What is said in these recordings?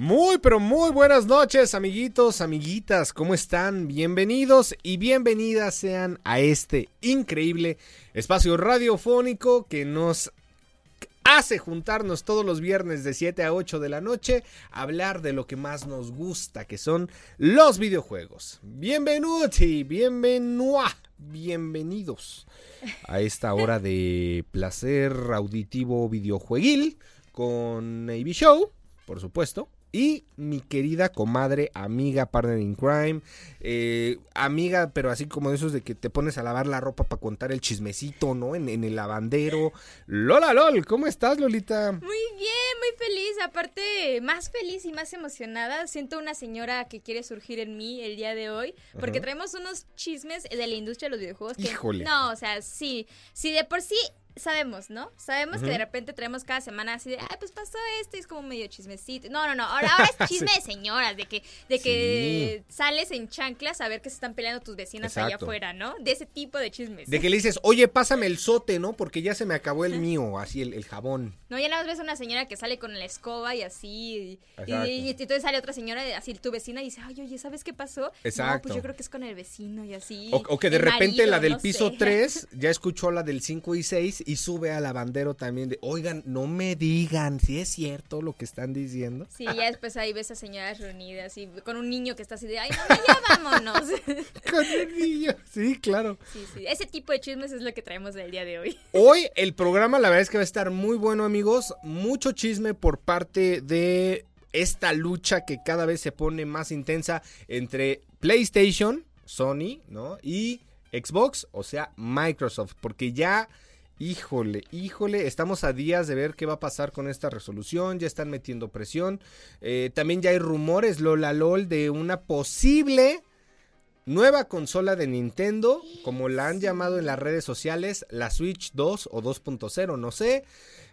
Muy, pero muy buenas noches, amiguitos, amiguitas. ¿Cómo están? Bienvenidos y bienvenidas sean a este increíble espacio radiofónico que nos hace juntarnos todos los viernes de 7 a 8 de la noche a hablar de lo que más nos gusta, que son los videojuegos. Bienvenuti, bienvenua, bienvenidos a esta hora de placer auditivo videojueguil con AB Show, por supuesto. Y mi querida comadre, amiga, partner in crime, eh, amiga, pero así como de esos de que te pones a lavar la ropa para contar el chismecito, ¿no? En, en el lavandero. Lola LOL, ¿cómo estás, Lolita? Muy bien, muy feliz. Aparte, más feliz y más emocionada. Siento una señora que quiere surgir en mí el día de hoy. Porque traemos unos chismes de la industria de los videojuegos. Que, Híjole. No, o sea, sí. Sí, de por sí sabemos, ¿no? Sabemos que de repente traemos cada semana así de, ay, pues pasó esto y es como medio chismecito. No, no, no. Ahora, ahora es chisme de señoras, de que, de que sales en chanclas a ver que se están peleando tus vecinas allá afuera, ¿no? De ese tipo de chismes. De que le dices, oye, pásame el sote, ¿no? Porque ya se me acabó el mío, así el, el jabón. No, ya nada más ves a una señora que sale con la escoba y así. Y, y- y entonces sale otra señora, así tu vecina, y dice, ay, oye, ¿sabes qué pasó? No, Exacto. pues yo creo que es con el vecino y así. O, o que de repente marido, la del no piso sé. 3 ya escuchó la del 5 y 6 y sube al lavandero también de, oigan, no me digan si es cierto lo que están diciendo. Sí, ya después ahí ves a señoras reunidas y con un niño que está así de, ay, mamá, ya vámonos. Con el niño. Sí, claro. sí, sí. Ese tipo de chismes es lo que traemos el día de hoy. Hoy el programa la verdad es que va a estar muy bueno amigos, mucho chisme por parte de esta lucha que cada vez se pone más intensa entre PlayStation, Sony, ¿no? Y Xbox, o sea, Microsoft, porque ya... Híjole, híjole, estamos a días de ver qué va a pasar con esta resolución, ya están metiendo presión. Eh, también ya hay rumores, Lola LOL, de una posible Nueva consola de Nintendo, como la han llamado en las redes sociales, la Switch 2 o 2.0, no sé.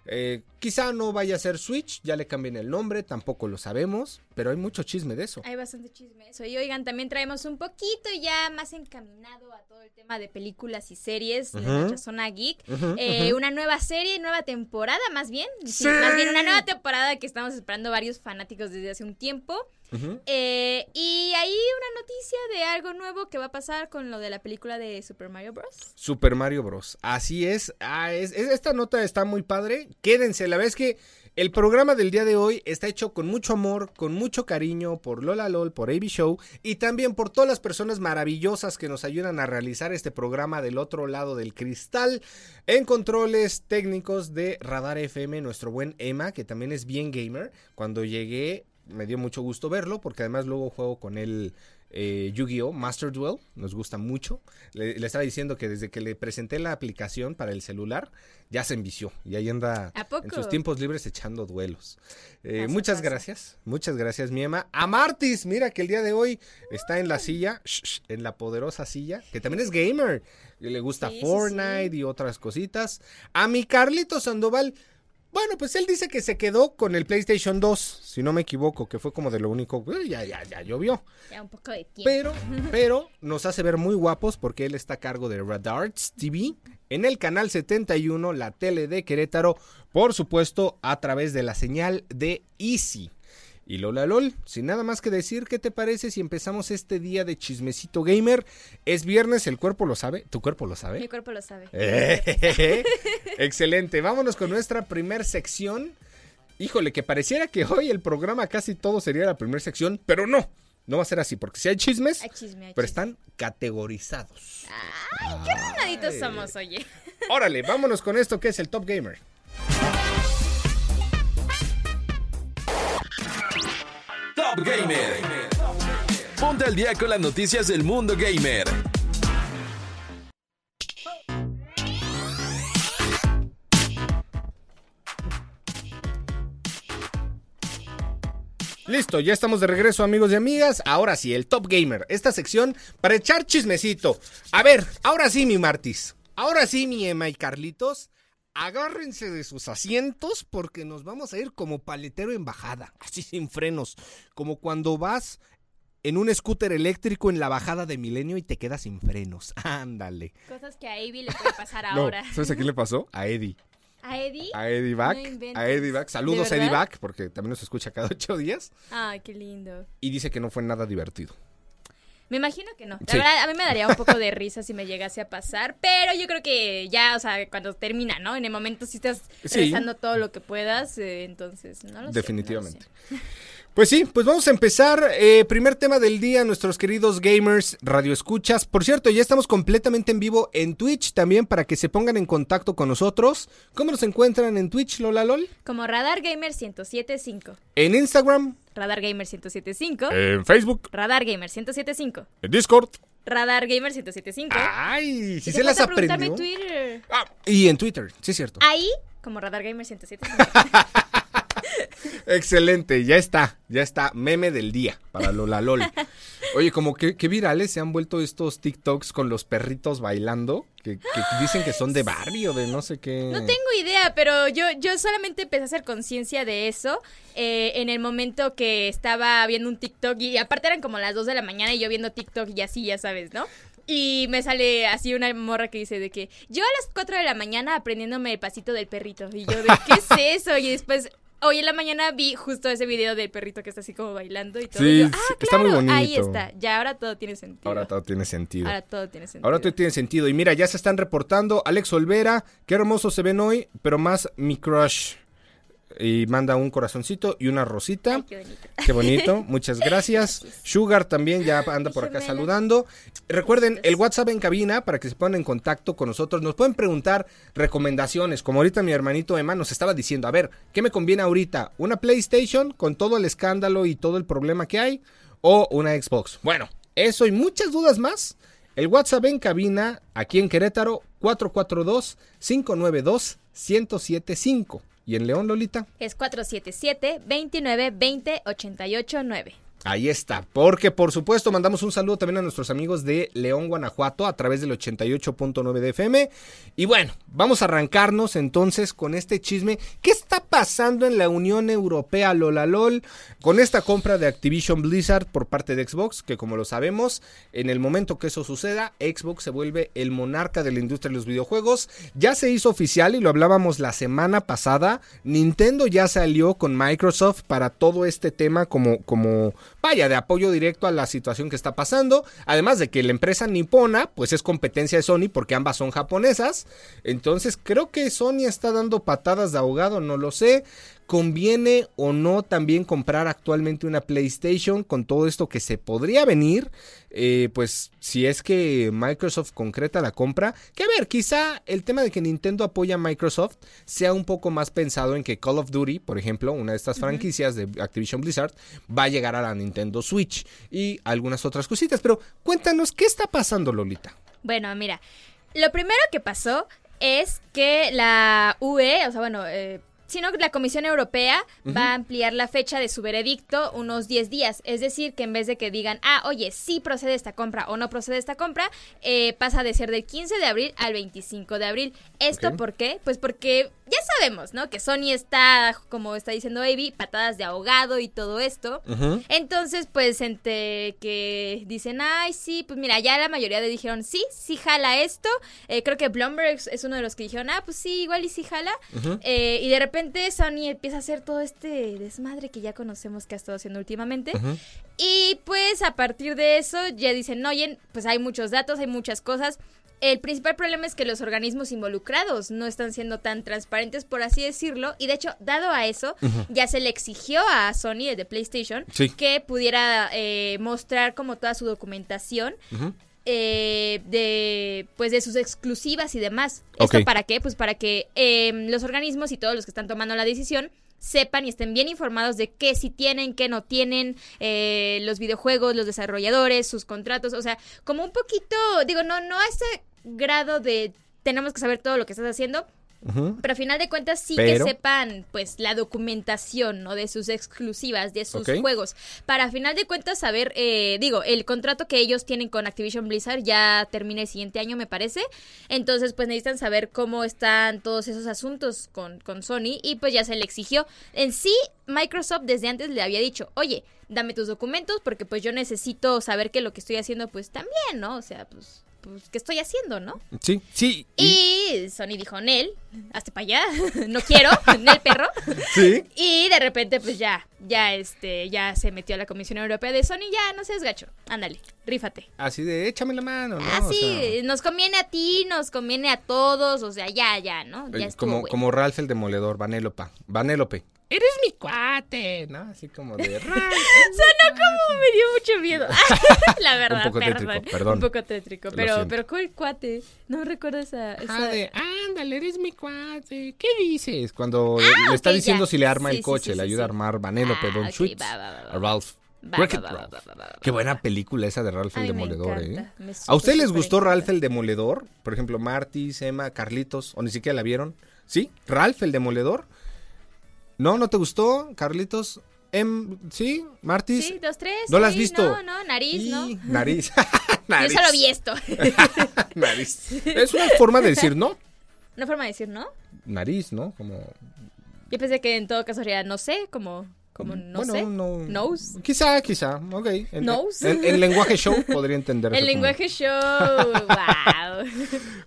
Eh, quizá no vaya a ser Switch, ya le cambien el nombre, tampoco lo sabemos, pero hay mucho chisme de eso. Hay bastante chisme eso. Y oigan, también traemos un poquito ya más encaminado a todo el tema de películas y series de nuestra zona geek. Eh, una nueva serie, nueva temporada más bien. Sí, Sí. Más bien una nueva temporada que estamos esperando varios fanáticos desde hace un tiempo. Eh, y ahí una noticia de algo nuevo que va a pasar con lo de la película de Super Mario Bros. Super Mario Bros. Así es. Ah, es- es- esta nota está muy padre. Quédense, la verdad es que el programa del día de hoy está hecho con mucho amor, con mucho cariño por Lola LOL, por AB Show y también por todas las personas maravillosas que nos ayudan a realizar este programa del otro lado del cristal en controles técnicos de Radar FM, nuestro buen Emma, que también es bien gamer. Cuando llegué me dio mucho gusto verlo porque además luego juego con él eh, Yu-Gi-Oh! Master Duel, nos gusta mucho. Le, le estaba diciendo que desde que le presenté la aplicación para el celular, ya se envició y ahí anda en sus tiempos libres echando duelos. Eh, Pasa, muchas pasa. gracias, muchas gracias, mi Emma. A Martis, mira que el día de hoy está en la silla, shh, en la poderosa silla, que también es gamer, y le gusta Sí, sí, Fortnite sí. y otras cositas. A mi Carlito Sandoval. Bueno, pues él dice que se quedó con el PlayStation 2, si no me equivoco, que fue como de lo único, eh, ya, ya, ya llovió. Ya un poco de tiempo. Pero, pero nos hace ver muy guapos porque él está a cargo de Radarts TV en el canal 71, la tele de Querétaro, por supuesto, a través de la señal de Easy. Y Lola LOL, sin nada más que decir, ¿qué te parece si empezamos este día de chismecito gamer? Es viernes, el cuerpo lo sabe, tu cuerpo lo Mi sabe. cuerpo lo sabe. Eh, Excelente, vámonos con nuestra primer sección. Híjole, que pareciera que hoy el programa casi todo sería la primera sección, pero no, no va a ser así, porque si hay chismes, Hay chisme, hay pero chisme. están categorizados. Ay, qué ranaditos somos, oye. Órale, vámonos con esto que es el Top Gamer. Top Gamer. Ponte al día con las noticias del mundo gamer. Listo, ya estamos de regreso amigos y amigas. Ahora sí, el Top Gamer, esta sección para echar chismecito. A ver, ahora sí mi Martis, ahora sí mi Emma y Carlitos, agárrense de sus asientos porque nos vamos a ir como paletero en bajada, así sin frenos, como cuando vas en un scooter eléctrico en la bajada de Milenio y te quedas sin frenos. Ándale. Cosas que a Avi le puede pasar No, ahora. ¿sabes a quién le pasó? A Eddie. ¿A Eddie? A Eddie Back. No a Eddie Back. Saludos ¿De Eddie? Back, porque también nos escucha cada ocho días. Ay, qué lindo. Y dice que no fue nada divertido. Me imagino que no. La Sí. verdad, a mí me daría un poco de risa si me llegase a pasar, pero yo creo que ya, o sea, cuando termina, ¿no? En el momento si estás Sí. rezando todo lo que puedas, eh, entonces, no lo sé, Definitivamente. no lo sé. Pues sí, pues vamos a empezar. Eh, primer tema del día, nuestros queridos gamers, radio escuchas. Por cierto, ya estamos completamente en vivo en Twitch también para que se pongan en contacto con nosotros. ¿Cómo nos encuentran en Twitch, Lola LOL? Como Radar Gamer 1075. En Instagram, Radar Gamer 1075. en Facebook, Radar Gamer 1075. en Discord. Radar Gamer 1075. Ay, si se las aprendió. en Twitter. Ah, y en Twitter, sí es cierto. Ahí, como Radar Gamer 1075. Excelente, ya está, ya está, meme del día para Lola LOL. Oye, como que, que virales se han vuelto estos TikToks con los perritos bailando, que, que dicen que son de barrio, de no sé qué. No tengo idea, pero yo, yo solamente empecé a hacer conciencia de eso eh, en el momento que estaba viendo un TikTok y aparte eran como las 2 de la mañana y yo viendo TikTok y así, ya sabes, ¿no? Y me sale así una morra que dice de que yo a las 4 de la mañana aprendiéndome el pasito del perrito. Y yo de, ¿qué es eso? Y después, hoy en la mañana vi justo ese video del perrito que está así como bailando y todo. Sí, y yo, sí, ah, está muy claro, ahí bonito. está. Ya ahora todo tiene sentido. Ahora todo tiene sentido. Ahora todo tiene sentido. Ahora todo tiene sentido. Y mira, ya se están reportando. Alex Olvera, qué hermosos se ven hoy, pero más mi crush. Y manda un corazoncito y una rosita. Ay, qué bonito. Qué bonito, muchas gracias. Sugar también ya anda por acá saludando. Recuerden, el WhatsApp en cabina para que se pongan en contacto con nosotros. Nos pueden preguntar recomendaciones, como ahorita mi hermanito Emma nos estaba diciendo, a ver, ¿qué me conviene ahorita? ¿Una PlayStation con todo el escándalo y todo el problema que hay? ¿O una Xbox? Bueno, eso y muchas dudas más. El WhatsApp en cabina, aquí en Querétaro, 442-592-1075. ¿Y en León, Lolita? Es 477-2920-889. Ahí está, porque por supuesto mandamos un saludo también a nuestros amigos de León, Guanajuato, a través del 88.9 de FM. Y bueno, vamos a arrancarnos entonces con este chisme. ¿Qué está pasando en la Unión Europea, Lola LOL, con esta compra de Activision Blizzard por parte de Xbox? Que como lo sabemos, en el momento que eso suceda, Xbox se vuelve el monarca de la industria de los videojuegos. Ya se hizo oficial y lo hablábamos la semana pasada. Nintendo ya salió con Microsoft para todo este tema como, como vaya, de apoyo directo a la situación que está pasando. Además de que la empresa nipona, pues es competencia de Sony porque ambas son japonesas. Entonces creo que Sony está dando patadas de ahogado, no lo sé. ¿Conviene o no también comprar actualmente una PlayStation con todo esto que se podría venir? Eh, pues si es que Microsoft concreta la compra. Que a ver, quizá el tema de que Nintendo apoya a Microsoft sea un poco más pensado en que Call of Duty, por ejemplo, una de estas franquicias de Activision Blizzard, va a llegar a la Nintendo Switch y algunas otras cositas. Pero cuéntanos, ¿qué está pasando, Lolita? Bueno, mira, lo primero que pasó es que la UE, o sea, bueno, eh, sino que la Comisión Europea va a ampliar la fecha de su veredicto unos 10 días. Es decir, que en vez de que digan, ah, oye, sí procede esta compra o no procede esta compra, eh, pasa de ser del 15 de abril al 25 de abril. ¿Esto por qué? Pues porque ya sabemos, ¿no? Que Sony está, como está diciendo Avi, patadas de ahogado y todo esto. Entonces, pues, entre que dicen, ay, sí, pues mira, ya la mayoría de dijeron, sí, sí jala esto. Eh, creo que Bloomberg es uno de los que dijeron, ah, pues sí, igual y sí jala. Eh, y de repente Sony empieza a hacer todo este desmadre que ya conocemos que ha estado haciendo últimamente. Y pues a partir de eso ya dicen, oye, pues hay muchos datos, hay muchas cosas. El principal problema es que los organismos involucrados no están siendo tan transparentes, por así decirlo. Y de hecho, dado a eso, ya se le exigió a Sony, el de PlayStation, Sí. que pudiera eh, mostrar como toda su documentación eh, de pues de sus exclusivas y demás. ¿Esto para qué? Pues para que eh, los organismos y todos los que están tomando la decisión sepan y estén bien informados de qué sí tienen, qué no tienen, eh, los videojuegos, los desarrolladores, sus contratos, o sea, como un poquito, digo, no, no a ese grado de tenemos que saber todo lo que estás haciendo, Pero a final de cuentas sí Pero- que sepan pues la documentación ¿no? de sus exclusivas, de sus juegos. Para a final de cuentas saber, eh, digo, el contrato que ellos tienen con Activision Blizzard ya termina el siguiente año me parece. Entonces pues necesitan saber cómo están todos esos asuntos con, con Sony y pues ya se le exigió. En sí Microsoft desde antes le había dicho, oye, dame tus documentos porque pues yo necesito saber que lo que estoy haciendo pues también, ¿no? O sea, pues, pues ¿qué estoy haciendo, no? Sí, sí. Y Sony dijo, Nel, hazte para allá, no quiero, Nel perro. sí. Y de repente, pues ya, ya este, ya se metió a la Comisión Europea de Sony, ya no seas gacho, ándale, rífate. Así de échame la mano, ¿no? O Así, sea, nos conviene a ti, nos conviene a todos, o sea, ya, ya, ¿no? Ya estuvo, como, como Ralph el Demoledor, Vanélope. Vanélope. Eres mi cuate, ¿no? Así como de Ralph. Sonó como me dio mucho miedo. la verdad, poco perdón. tétrico, perdón. Un poco tétrico, pero, pero ¿cuál cuate? No recuerdo esa... esa... Ah, de, ándale, eres mi cuate. ¿Qué dices? Cuando le está diciendo ya. si le arma Sí, el sí, coche, sí, le sí, ayuda a sí. armar Vanélope, Ah, Don va. a Ralph. Qué buena película esa de Ralph el Ay, Demoledor, ¿eh? ¿A ustedes les gustó encanta. Ralph el Demoledor? Por ejemplo, Marty, Emma, Carlitos, o ni siquiera la vieron. ¿Sí? ¿Ralph el Demoledor? ¿No? ¿No te gustó, Carlitos? Em, ¿Sí? ¿Martis? Sí, dos, tres. ¿No la has sí, visto? No, no, nariz, ¿no? Nariz. Yo solo vi esto. Nariz. Es una forma de decir no. Una forma de decir, ¿no? Nariz, ¿no? Como Yo pensé que en todo caso sería no sé, como, como no bueno, sé. no. Nose. Quizá, quizá. Ok. En, Nose. En lenguaje show podría entender. El lenguaje show. wow.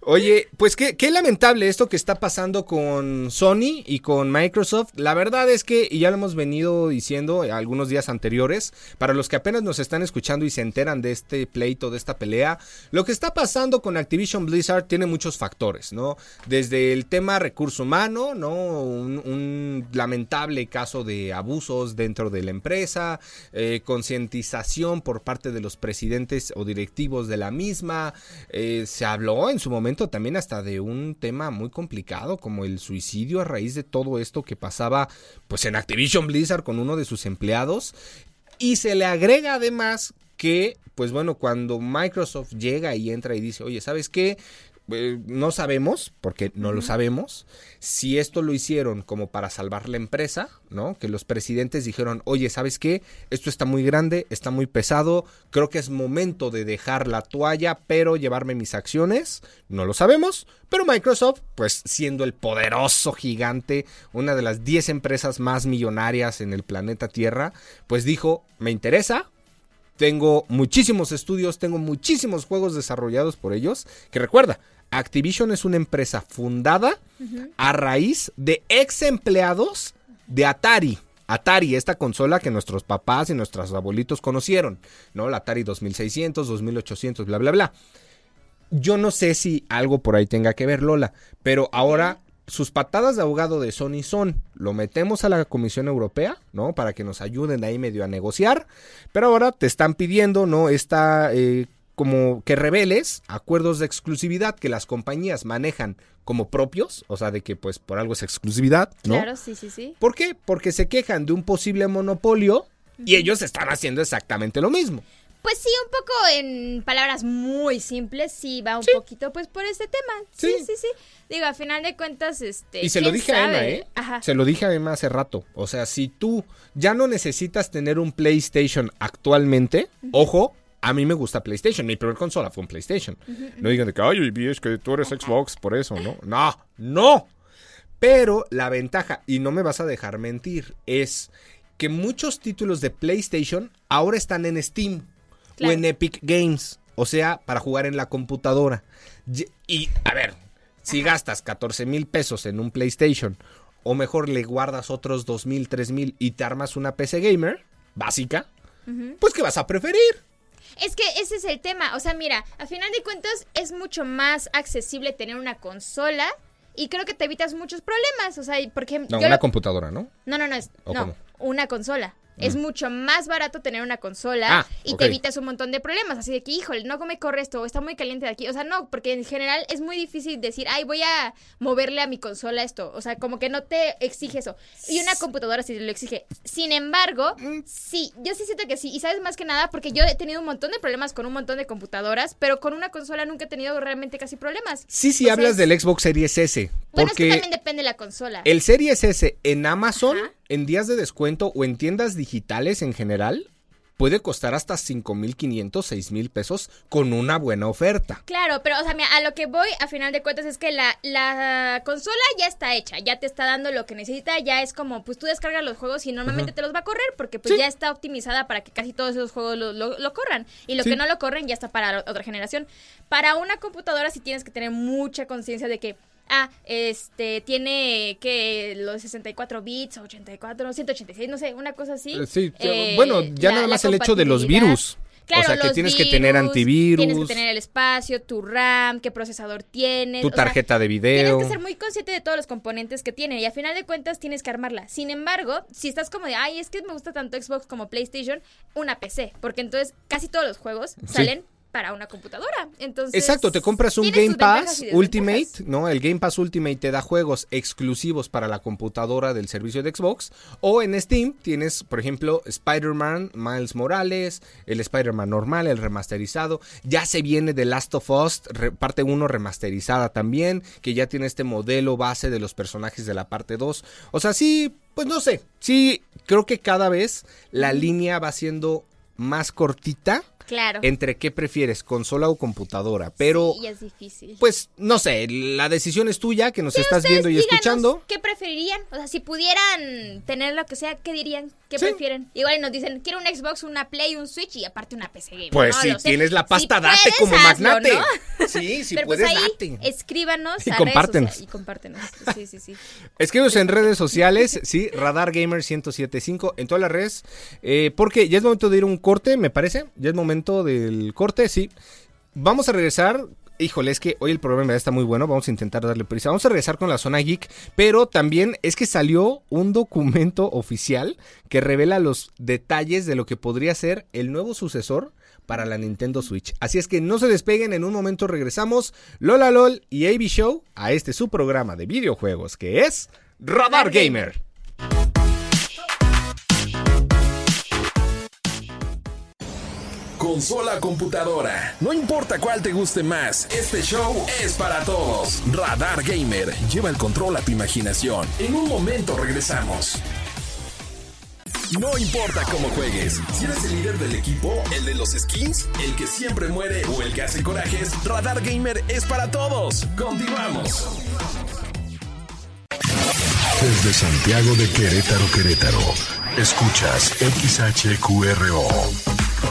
Oye, pues qué, qué lamentable esto que está pasando con Sony y con Microsoft. La verdad es que, y ya lo hemos venido diciendo algunos días anteriores, para los que apenas nos están escuchando y se enteran de este pleito, de esta pelea, lo que está pasando con Activision Blizzard tiene muchos factores, ¿no? Desde el tema recurso humano, ¿no? Un, un lamentable caso de dentro de la empresa, eh, concientización por parte de los presidentes o directivos de la misma. Eh, se habló en su momento también hasta de un tema muy complicado como el suicidio a raíz de todo esto que pasaba pues en Activision Blizzard con uno de sus empleados. Y se le agrega además que, pues bueno, cuando Microsoft llega y entra y dice, oye, ¿sabes qué? Eh, no sabemos, porque no lo sabemos, si esto lo hicieron como para salvar la empresa, ¿no? Que los presidentes dijeron, oye, ¿sabes qué? Esto está muy grande, está muy pesado, creo que es momento de dejar la toalla, pero llevarme mis acciones, no lo sabemos, pero Microsoft, pues siendo el poderoso gigante, una de las 10 empresas más millonarias en el planeta Tierra, pues dijo, me interesa, tengo muchísimos estudios, tengo muchísimos juegos desarrollados por ellos. Que recuerda, Activision es una empresa fundada a raíz de ex empleados de Atari. Atari, esta consola que nuestros papás y nuestros abuelitos conocieron, ¿no? La Atari 2600, 2800, bla, bla, bla. Yo no sé si algo por ahí tenga que ver, Lola, pero ahora sus patadas de ahogado de Sony son, lo metemos a la Comisión Europea, ¿no? Para que nos ayuden ahí medio a negociar, pero ahora te están pidiendo, ¿no? Esta, eh, como que reveles acuerdos de exclusividad que las compañías manejan como propios, o sea, de que pues por algo es exclusividad, ¿no? Claro, sí, sí, sí. ¿Por qué? Porque se quejan de un posible monopolio y ellos están haciendo exactamente lo mismo. Pues sí, un poco en palabras muy simples, sí va un Sí. poquito pues por este tema. Sí, Sí. sí, sí. Digo, a final de cuentas, este. Y se lo ¿quién dije a Emma? ¿eh? Ajá. Se lo dije a Emma hace rato. O sea, si tú ya no necesitas tener un PlayStation actualmente, ojo, a mí me gusta PlayStation. Mi primer consola fue un PlayStation. No digan de que, ay, es que tú eres Xbox, por eso, ¿no? No, no. Pero la ventaja, y no me vas a dejar mentir, es que muchos títulos de PlayStation ahora están en Steam o en Epic Games. O sea, para jugar en la computadora. Y, y, a ver, si gastas 14 mil pesos en un PlayStation, o mejor le guardas otros 2 mil, 3 mil y te armas una PC gamer básica, pues ¿qué vas a preferir? Es que ese es el tema. O sea, mira, a final de cuentas es mucho más accesible tener una consola y creo que te evitas muchos problemas. O sea, porque No, yo una lo- computadora, ¿no? no, no, no, es, ¿O no, cómo? una consola. Es mucho más barato tener una consola Ah, y te evitas un montón de problemas. Así de que, híjole, no me corre esto, o está muy caliente de aquí. O sea, no, porque en general es muy difícil decir, ay, voy a moverle a mi consola esto. O sea, como que no te exige eso. Y una computadora sí lo exige. Sin embargo, sí, yo sí siento que sí. Y sabes más que nada, porque yo he tenido un montón de problemas con un montón de computadoras, pero con una consola nunca he tenido realmente casi problemas. Sí, sí O hablas del Xbox Series S, Bueno, es que Porque también depende de la consola. el Series S en Amazon, Ajá. En días de descuento o en tiendas digitales en general, puede costar hasta 5.500, 6.000 pesos con una buena oferta. Claro, pero o sea, mira, a lo que voy a final de cuentas es que la, la consola ya está hecha, ya te está dando lo que necesita, ya es como, pues tú descargas los juegos y normalmente te los va a correr porque pues Sí. ya está optimizada para que casi todos esos juegos lo, lo- lo corran y lo Sí. que no lo corren ya está para otra generación. Para una computadora sí tienes que tener mucha conciencia de que Ah, este, tiene que los 64 bits, 84, 186, no sé, una cosa así. Eh, Sí, Eh, bueno, ya la- nada más el hecho de los virus. Claro, o sea, que tienes que tener virus, antivirus, Tienes que tener el espacio, tu RAM, qué procesador tienes. tu o sea, tarjeta de video. Tienes que ser muy consciente de todos los componentes que tiene y a final de cuentas tienes que armarla. Sin embargo, si estás como de, ay, es que me gusta tanto Xbox como PlayStation, una PC, porque entonces casi todos los juegos salen para una computadora. Entonces, Exacto, te compras un Game Pass. Ultimate, ¿no? El Game Pass Ultimate te da juegos exclusivos para la computadora del servicio de Xbox. O en Steam tienes, por ejemplo, Spider-Man, Miles Morales, el Spider-Man normal, el remasterizado. Ya se viene The Last of Us, parte 1 remasterizada también, que ya tiene este modelo base de los personajes de la parte 2. O sea, sí, pues no sé. Sí, creo que cada vez la línea va siendo más cortita Claro. entre qué prefieres, consola o computadora. Pero, Sí, es difícil. pues, no sé, la decisión es tuya, que nos Sí, estás viendo y escuchando. ¿Qué preferirían? O sea, si pudieran tener lo que sea, ¿qué dirían? ¿Qué Sí. prefieren? Igual nos dicen, quiero un Xbox, una Play, un Switch y aparte una PC Gamer. Pues No si tienes la pasta, Si date como hazlo, magnate. ¿no? Sí, si Pero puedes, pues ahí, date. escríbanos Y a compártenos. redes y compártenos. Sí, sí, sí. Escríbenos en redes sociales, sí, Radar Gamer 1075 en todas las redes. eh, porque ya es momento de ir a un corte, me parece. Ya es momento del corte, sí. Vamos a regresar. Híjole, es que hoy el programa está muy bueno. Vamos a intentar darle prisa. Vamos a regresar con la zona geek. Pero también es que salió un documento oficial que revela los detalles de lo que podría ser el nuevo sucesor para la Nintendo Switch. Así es que no se despeguen, en un momento regresamos Lola LOL y AB Show a este su programa de videojuegos que es Radar Radar Gamer. Consola computadora. No importa cuál te guste más, este show es para todos. Radar Gamer. Lleva el control a tu imaginación. En un momento regresamos. No importa cómo juegues, si eres el líder del equipo, el de los skins, el que siempre muere o el que hace corajes, Radar Gamer es para todos. Continuamos. Desde Santiago de Querétaro, Querétaro. Escuchas XHQRO.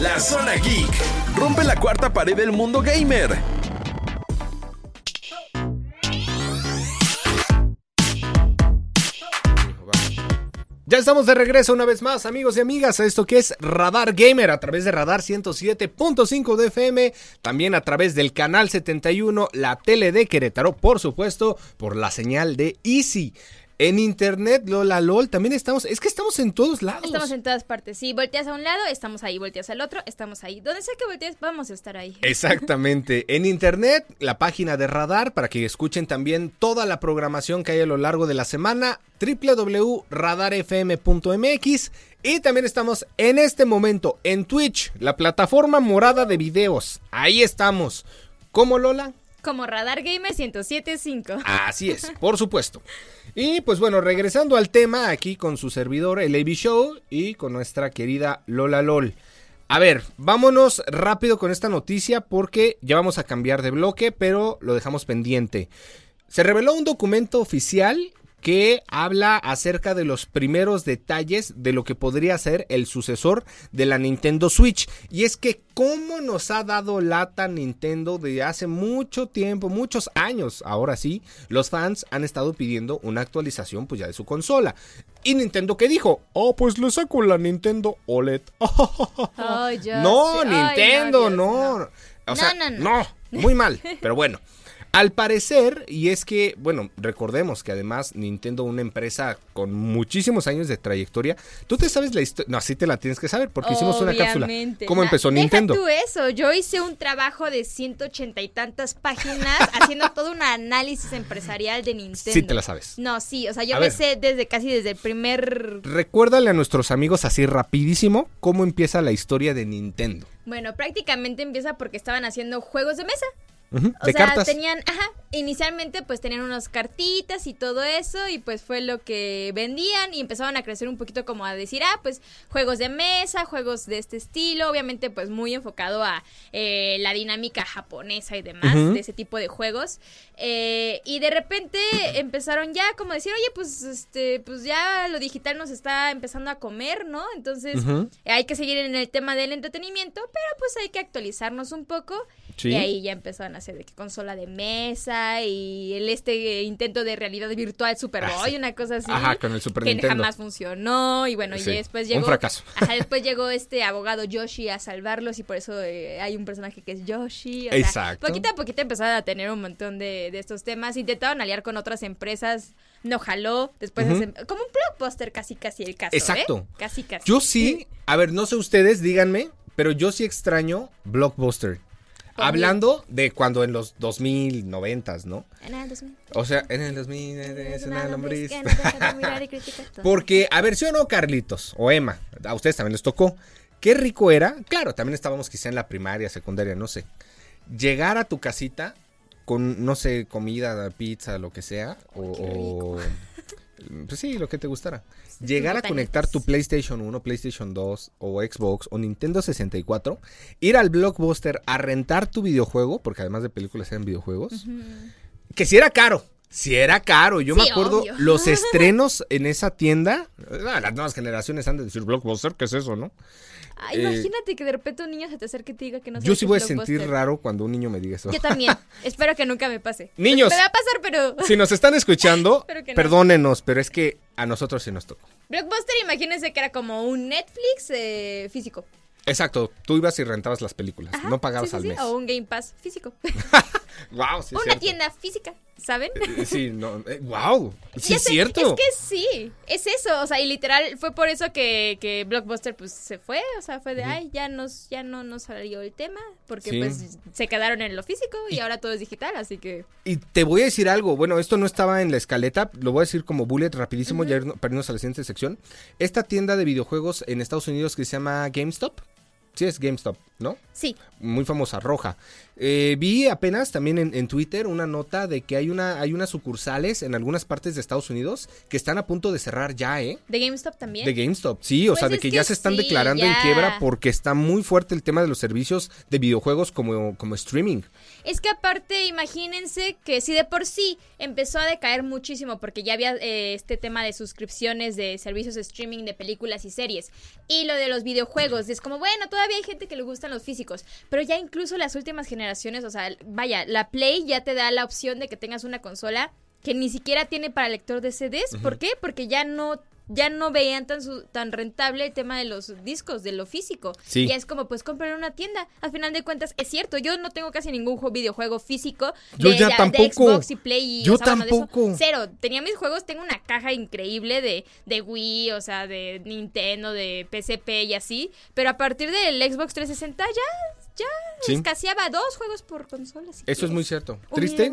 La Zona Geek. Rompe la cuarta pared del mundo gamer. Ya estamos de regreso una vez más, amigos y amigas, a esto que es Radar Gamer a través de Radar 107.5 de FM, también a través del canal 71, la tele de Querétaro, por supuesto, por la señal de Easy. En internet, Lola LOL, también estamos, es que estamos en todos lados. Estamos en todas partes. Si volteas a un lado, estamos ahí. Volteas al otro, estamos ahí. Donde sea que voltees, vamos a estar ahí. Exactamente. En internet, la página de Radar, para que escuchen también toda la programación que hay a lo largo de la semana, www.radarfm.mx. Y también estamos en este momento en Twitch, la plataforma morada de videos. Ahí estamos. ¿Cómo, Lola? Como Radar Gamer 1075. Así es, por supuesto. Y pues bueno, regresando al tema aquí con su servidor, el AB Show, y con nuestra querida Lola LOL. A ver, vámonos rápido con esta noticia porque ya vamos a cambiar de bloque, pero lo dejamos pendiente. Se reveló un documento oficial que habla acerca de los primeros detalles de lo que podría ser el sucesor de la Nintendo Switch. Y es que cómo nos ha dado lata Nintendo de hace mucho tiempo, muchos años, ahora sí, los fans han estado pidiendo una actualización pues ya de su consola. ¿Y Nintendo qué dijo? Oh, pues le saco la Nintendo OLED. No. Ay, Nintendo, Dios, no. O sea, No, no, no, no. muy mal, pero bueno. Al parecer, y es que, bueno, recordemos que además Nintendo, una empresa con muchísimos años de trayectoria, tú te sabes la historia, no, así te la tienes que saber, porque hicimos una cápsula. ¿Cómo Na- empezó deja Nintendo? tú eso, yo hice un trabajo de 180 y tantas páginas haciendo todo un análisis empresarial de Nintendo. Sí te la sabes. No, sí, o sea, yo me sé desde casi desde el primer... Recuérdale a nuestros amigos así rapidísimo cómo empieza la historia de Nintendo. Bueno, prácticamente empieza porque estaban haciendo juegos de mesa. O de sea, cartas. tenían, ajá, inicialmente pues tenían unas cartitas y todo eso y pues fue lo que vendían y empezaban a crecer un poquito como a decir, ah, pues juegos de mesa, juegos de este estilo, obviamente pues muy enfocado a eh, la dinámica japonesa y demás, de ese tipo de juegos. Eh, y de repente empezaron ya como a decir, oye, pues este, pues ya lo digital nos está empezando a comer, ¿no? Entonces hay que seguir en el tema del entretenimiento, pero pues hay que actualizarnos un poco. Sí. Y ahí ya empezaron a hacer de que consola de mesa y el este intento de realidad virtual Super Ah, Boy, sí. una cosa así. Ajá, con el Super que Nintendo. jamás funcionó y bueno, Sí, y después un llegó fracaso. Ajá, después llegó este abogado Yoshi a salvarlos y por eso eh, hay un personaje que es Yoshi. O sea, Exacto. poquito a poquito empezaron a tener un montón de, de estos temas. Intentaron aliar con otras empresas, no jaló. Después hacen- como un blockbuster casi casi el caso. ¿eh? Exacto. Casi casi. Yo sí, a ver, no sé ustedes, díganme, pero yo sí extraño Blockbuster. Hablando de cuando en los 2000, 90, ¿no? En el 2000. O sea, en el 2000 es una lombriz. que no deja de mirar y criticar todo. Porque, a ver, ¿sí o no, Carlitos? O Emma, a ustedes también les tocó. Qué rico era. Claro, también estábamos quizá en la primaria, secundaria, no sé. Llegar a tu casita con, no sé, comida, pizza, lo que sea. O, qué o- pues sí, lo que te gustara. Llegar a conectar tu PlayStation 1, PlayStation 2 o Xbox o Nintendo 64. Ir al Blockbuster a rentar tu videojuego, porque además de películas eran videojuegos. Que si era caro. Si era caro, yo me acuerdo obvio. los estrenos en esa tienda. ah, las nuevas generaciones han de decir Blockbuster, ¿qué es eso, no? Ay, Eh, imagínate que de repente un niño se te acerque y te diga que no Yo sí voy a sentir raro cuando un niño me diga eso. Yo también. Espero que nunca me pase. Niños. Me va a pasar, pero. Si nos están escuchando, no. perdónenos, pero es que a nosotros sí nos tocó. Blockbuster, imagínense que era como un Netflix eh, físico. Exacto, tú ibas y rentabas las películas, Ajá, no pagabas sí, al sí, mes. O un Game Pass físico. Wow, sí, Una cierto. tienda física, ¿saben? Eh, Sí, no, eh, wow, sí es cierto. Es que sí, es eso, o sea, y literal fue por eso que, que Blockbuster pues se fue, o sea, fue de, ay, ya nos ya no nos salió el tema, porque Sí. pues se quedaron en lo físico y ahora todo es digital, así que Y te voy a decir algo, bueno, esto no estaba en la escaleta, lo voy a decir como bullet rapidísimo, ya irnos- para irnos a la siguiente sección. Esta tienda de videojuegos en Estados Unidos que se llama GameStop, sí es GameStop, ¿no? sí, muy famosa, roja. Eh, vi apenas también en, en Twitter una nota de que hay una hay unas sucursales en algunas partes de Estados Unidos que están a punto de cerrar ya, ¿eh? de GameStop también. De GameStop, sí, o Pues sea, de que, que ya se están sí, declarando en quiebra porque está muy fuerte el tema de los servicios de videojuegos como, como streaming. Es que aparte, imagínense que si de por sí empezó a decaer muchísimo porque ya había eh, este tema de suscripciones de servicios de streaming de películas y series y lo de los videojuegos, es como, bueno, todavía hay gente que le gustan los físicos, pero ya incluso las últimas generaciones, o sea, vaya, la Play ya te da la opción de que tengas una consola que ni siquiera tiene para lector de CDs, ¿por qué? Porque ya no ya no veían tan su- tan rentable el tema de los discos, de lo físico. Sí. Y es como, pues comprar en una tienda. Al final de cuentas, es cierto, yo no tengo casi ningún ju- videojuego físico Yo de, ya de- de tampoco. Xbox y Play. y, Yo o sea, bueno, de eso, tampoco. cero. Tenía mis juegos, tengo una caja increíble de, de Wii, o sea, de Nintendo, de PSP y así. Pero a partir del Xbox 360 ya, ya Sí. escaseaba dos juegos por consola. si Eso es muy cierto. Triste,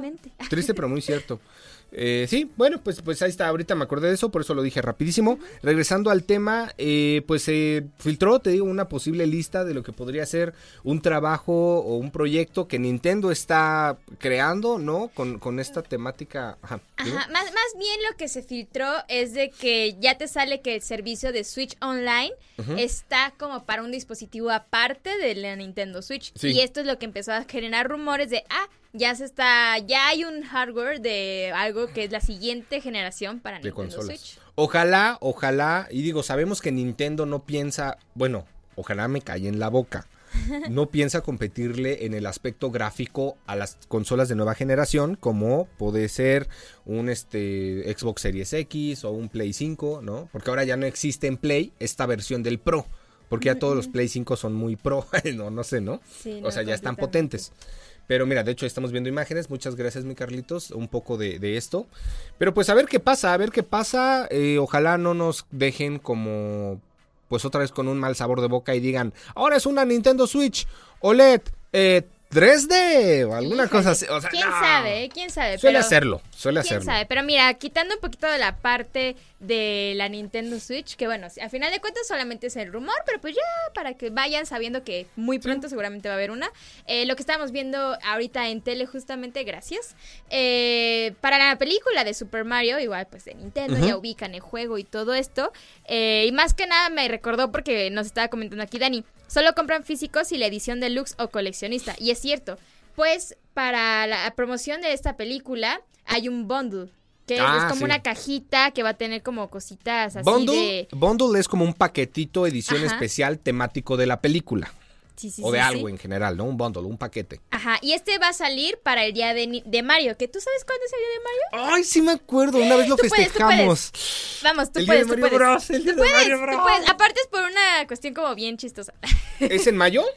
triste, pero muy cierto. Eh, sí, bueno, pues, pues ahí está. Ahorita me acordé de eso, por eso lo dije rapidísimo. Regresando al tema, eh, pues se filtró, te digo, una posible lista de lo que podría ser un trabajo o un proyecto que Nintendo está creando, ¿no? Con, con esta temática. Ajá. más, más bien lo que se filtró es de que ya te sale que el servicio de Switch Online está como para un dispositivo aparte de la Nintendo Switch. Sí. Y esto es lo que empezó a generar rumores de, ah, ya se está, ya hay un hardware de algo que es la siguiente generación para de Nintendo consolas. Switch. Ojalá, ojalá, y digo, sabemos que Nintendo no piensa, bueno, ojalá me calle en la boca. No piensa competirle en el aspecto gráfico a las consolas de nueva generación, como puede ser un este Xbox Series X o un Play 5, ¿no? Porque ahora ya no existe en Play esta versión del Pro, porque ya todos los Play 5 son muy Pro, no, no sé, ¿no? Sí, o no, sea, ya están potentes. Pero mira, de hecho estamos viendo imágenes. Muchas gracias, mi Carlitos. Un poco de, de esto. Pero pues a ver qué pasa, a ver qué pasa. Eh, ojalá no nos dejen como pues otra vez con un mal sabor de boca y digan, ahora es una Nintendo Switch OLED eh, 3D o alguna cosa así. O sea, ¿Quién no. sabe? ¿Quién sabe? Suele Pero- hacerlo, suele ¿Quién hacerlo. sabe? Pero mira, quitando un poquito de la parte de la Nintendo Switch, que bueno, al final de cuentas solamente es el rumor, pero pues ya para que vayan sabiendo que muy pronto seguramente va a haber una. Eh, lo que estábamos viendo ahorita en tele justamente, gracias. Eh, para la película de Super Mario, igual pues de Nintendo, ya ubican el juego y todo esto. Eh, y más que nada me recordó porque nos estaba comentando aquí Dani, solo compran físicos y la edición deluxe o coleccionista. Y es cierto, pues para la promoción de esta película hay un bundle. Que Ah, es como sí. una cajita que va a tener como cositas así Bundle, de... bundle es como un paquetito edición Ajá. especial temático de la película. Sí, sí, o de algo en general, ¿no? Un bundle, un paquete. Ajá, y este va a salir para el día de, de Mario. ¿Que tú sabes cuándo es el día de Mario? Ay, sí me acuerdo, una vez lo Tú puedes, tú festejamos. Vamos, tú El día puedes, de tú Mario puedes. Bros, el día Tú de puedes, Mario tú Bros. puedes. Aparte es por una cuestión como bien chistosa. ¿Es en mayo?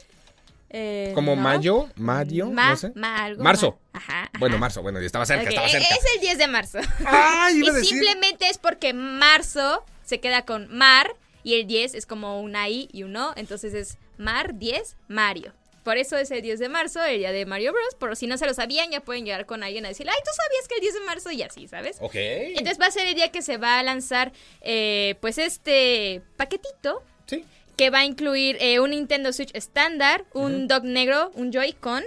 Eh, ¿Como ¿no? mayo? ¿Mayo? Ma- no sé. ma- algo Marzo. ma- Ajá, ajá. Bueno, marzo, bueno, estaba cerca, estaba e- cerca. Es el 10 de marzo. Ay, iba a y decir. simplemente es porque marzo se queda con mar y el 10 es como una I y un O, entonces es mar 10 Mario. Por eso es el 10 de marzo, el día de Mario Bros. Por si no se lo sabían, ya pueden llegar con alguien a decirle, ay, tú sabías que el 10 de marzo y así, ¿sabes? Ok. Entonces va a ser el día que se va a lanzar, eh, pues, este paquetito sí. Que va a incluir eh, un Nintendo Switch estándar, un dock negro, un Joy-Con,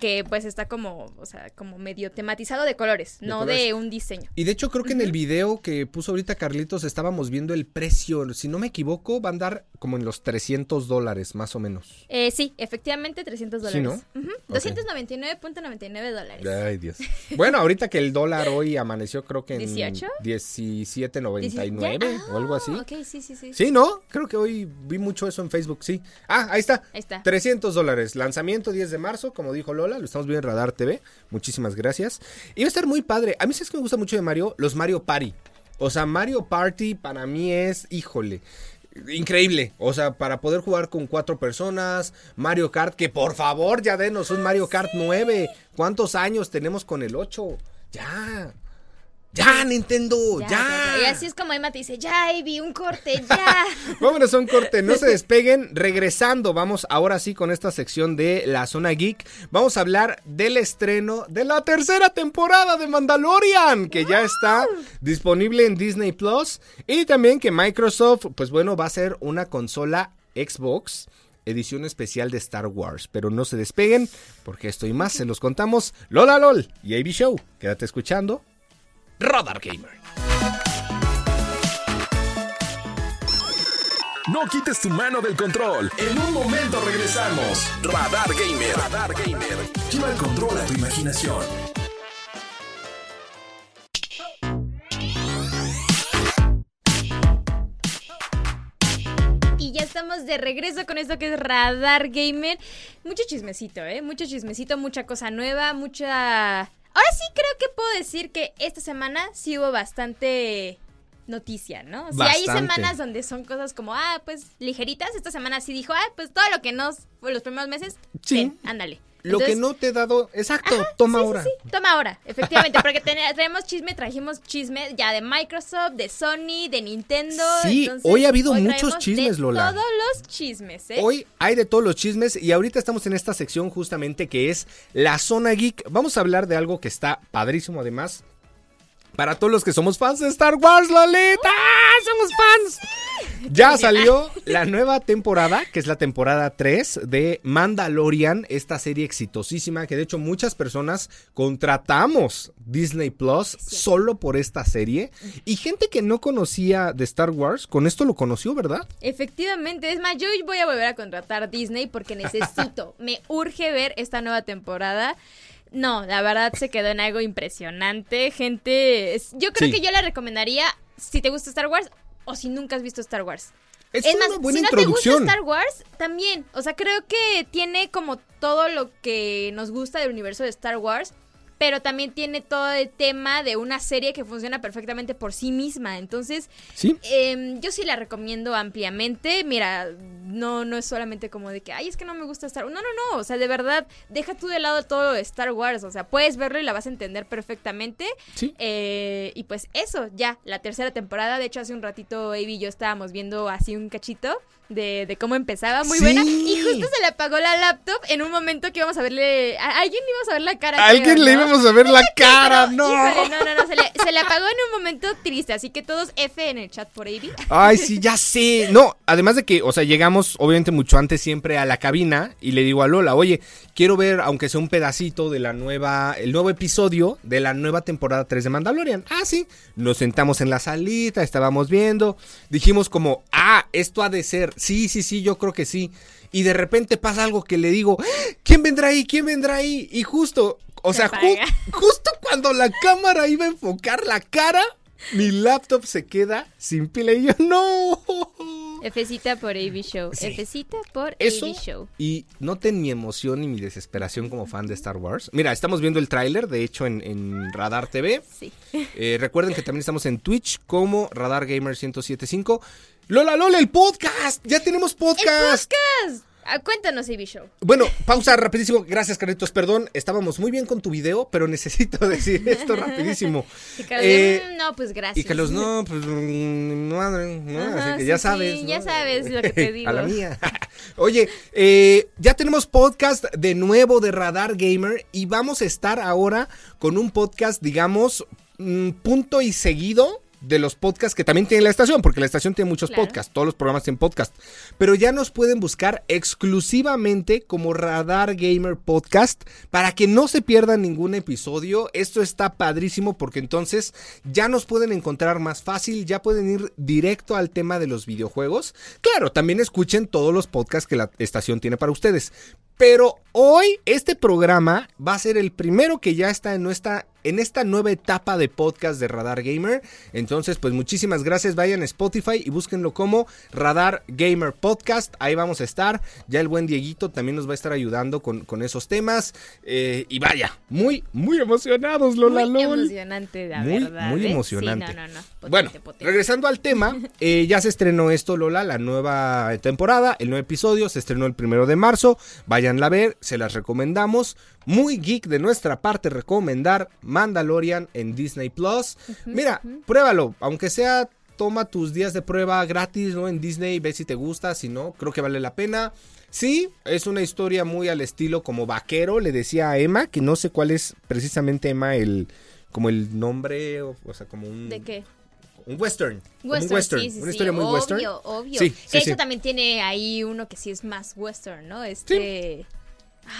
que pues está como, o sea, como medio tematizado de colores, De no colores. de un diseño. Y de hecho creo que en el video que puso ahorita Carlitos estábamos viendo el precio. Si no me equivoco, va a andar como en los 300 dólares, más o menos. Eh, sí, efectivamente 300 Sí, dólares. ¿no? Ujú, Ok. 299.99 dólares. Ay, Dios. Bueno, ahorita que el dólar hoy amaneció creo que en 18? 17.99 Dieci- o algo así. Ah, Ok, sí, sí, sí. Sí, ¿no? Creo que hoy vi mucho eso en Facebook, sí. Ah, ahí está. Ahí está. 300 dólares. Lanzamiento 10 de marzo, como dijo Lola. Lo estamos viendo en Radar TV. Muchísimas gracias. Y va a estar muy padre. A mí sí es que me gusta mucho de Mario, los Mario Party. O sea, Mario Party para mí es, híjole, increíble. O sea, para poder jugar con cuatro personas. Mario Kart, que por favor ya denos un Mario Kart 9. ¿Cuántos años tenemos con el 8? Ya. Ya, Nintendo, ya. Y así es como Emma te dice, ya, Ivy, un corte, ya. Vámonos a un corte, no se despeguen. Regresando, vamos ahora sí con esta sección de la zona geek. Vamos a hablar del estreno de la tercera temporada de Mandalorian, que ya está disponible en Disney Plus. Y también que Microsoft, pues bueno, va a ser una consola Xbox. Edición especial de Star Wars. Pero no se despeguen, porque esto y más se los contamos. Lola LOL y AB Show. Quédate escuchando. Radar Gamer. No quites tu mano del control. En un momento regresamos. Radar Gamer. Radar Gamer. Lleva el control a tu imaginación. Y ya estamos de regreso con esto que es Radar Gamer. Mucho chismecito, ¿eh? Mucho chismecito, mucha cosa nueva, mucha... Ahora sí creo que puedo decir que esta semana sí hubo bastante noticia, ¿no? Si hay Bastante. semanas donde son cosas como, ah, pues ligeritas, esta semana sí dijo, ah, pues todo lo que nos fue los primeros meses, Sí. ven, ándale. Lo que no te he dado. Exacto, Ajá, toma sí, ahora. sí, toma ahora, efectivamente, porque ten- traemos chisme, trajimos chisme ya de Microsoft, de Sony, de Nintendo. Sí, entonces, hoy ha habido hoy muchos chismes, de Lola. Todos los chismes, ¿eh? Hoy hay de todos los chismes y ahorita estamos en esta sección justamente que es la zona geek. Vamos a hablar de algo que está padrísimo además. Para todos los que somos fans de Star Wars, Lolita, ¡Ah, somos fans. Ya salió la nueva temporada, que es la temporada 3 de Mandalorian, esta serie exitosísima que de hecho muchas personas contratamos Disney Plus solo por esta serie y gente que no conocía de Star Wars con esto lo conoció, ¿verdad? Efectivamente, es más, yo voy a volver a contratar Disney porque necesito, me urge ver esta nueva temporada. No, la verdad se quedó en algo impresionante, gente. yo creo Sí. que yo la recomendaría si te gusta Star Wars o si nunca has visto Star Wars. Es, Es, una más, buena si no introducción. te gusta Star Wars, también. O sea, creo que tiene como todo lo que nos gusta del universo de Star Wars. Pero también tiene todo el tema de una serie que funciona perfectamente por sí misma. Entonces, Sí. Em, yo sí la recomiendo ampliamente. Mira, no, no es solamente como de que, ay, es que no me gusta Star Wars. No, no, no. O sea, de verdad, deja tú de lado todo de Star Wars. O sea, puedes verlo y la vas a entender perfectamente. Sí. Eh, y pues eso, ya, la tercera temporada. De hecho, hace un ratito Avi y yo estábamos viendo así un cachito de, de cómo empezaba, muy Sí. buena. Y justo se le apagó la laptop en un momento que íbamos a verle. A alguien le íbamos a ver la cara. A alguien le ¿no? Íbamos a ver la cara, no. híjole, no, no, no, se le, se le apagó en un momento triste, así que todos F en el chat por Avi. Ay, sí, ya sé. No, además de que, o sea, llegamos obviamente mucho antes siempre a la cabina y le digo a Lola, oye, quiero ver, aunque sea un pedacito de la nueva, el nuevo episodio de la nueva temporada 3 de Mandalorian. Ah, sí. Nos sentamos en la salita, estábamos viendo, dijimos como, ah, esto ha de ser. Sí, sí, sí, yo creo que sí. Y de repente pasa algo que le digo, ¿quién vendrá ahí? ¿Quién vendrá ahí? Y justo, o Se sea, ju- justo cuando la cámara iba a enfocar la cara, mi laptop se queda sin pila y yo, no. Fcita por AV Show. Sí. Fcita por Eso AV Show. y noten mi emoción y mi desesperación como fan de Star Wars. Mira, estamos viendo el tráiler, de hecho, en, en Radar TV. Sí. Eh, recuerden que también estamos en Twitch como Radar Gamer 1075. Lola, Lola, el podcast. Ya tenemos podcast. Podcast. Ah, cuéntanos, AV Show. Bueno, pausa rapidísimo. Gracias, Carlitos. Perdón, estábamos muy bien con tu video, pero necesito decir esto rapidísimo. Y Carlos, Eh, "Mm, no, pues gracias. Y Carlos, no, pues mm, madre, ¿no? Ajá, Así que ya sabes. sí, ¿no? ya sabes lo que te digo. A la mía. Oye, eh, ya tenemos podcast de nuevo de Radar Gamer y vamos a estar ahora con un podcast, digamos, mm, punto y seguido de los podcasts que también tiene la estación, porque la estación tiene muchos Claro. podcasts, todos los programas tienen podcast, pero ya nos pueden buscar exclusivamente como Radar Gamer Podcast para que no se pierdan ningún episodio. Esto está padrísimo porque entonces ya nos pueden encontrar más fácil, ya pueden ir directo al tema de los videojuegos. Claro, también escuchen todos los podcasts que la estación tiene para ustedes. Pero hoy este programa va a ser el primero que ya está en nuestra en esta nueva etapa de podcast de Radar Gamer. Entonces, pues muchísimas gracias. Vayan a Spotify y búsquenlo como Radar Gamer Podcast. Ahí vamos a estar. Ya el buen Dieguito también nos va a estar ayudando con, con esos temas. Eh, y vaya, muy, muy emocionados, Lola Muy LOL. emocionante, la Muy, verdad. muy ¿eh? emocionante. Sí, no, no, no. Potente, bueno, potente. regresando al tema, eh, ya se estrenó esto, Lola, la nueva temporada, el nuevo episodio, se estrenó el primero de marzo. Váyanla a ver, se las recomendamos. Muy geek de nuestra parte recomendar Mandalorian en Disney Plus. Mira, pruébalo, aunque sea. Toma tus días de prueba gratis, ¿no? En Disney, ve si te gusta, si no, creo que vale la pena. Sí, es una historia muy al estilo como vaquero, le decía a Emma, que no sé cuál es precisamente Emma el como el nombre, o, o sea, como un ¿De qué? un western, Western, un western, sí, sí, una sí, historia muy obvio, western. obvio. Sí, que sí, de hecho también tiene ahí uno que sí es más western, ¿no? Este...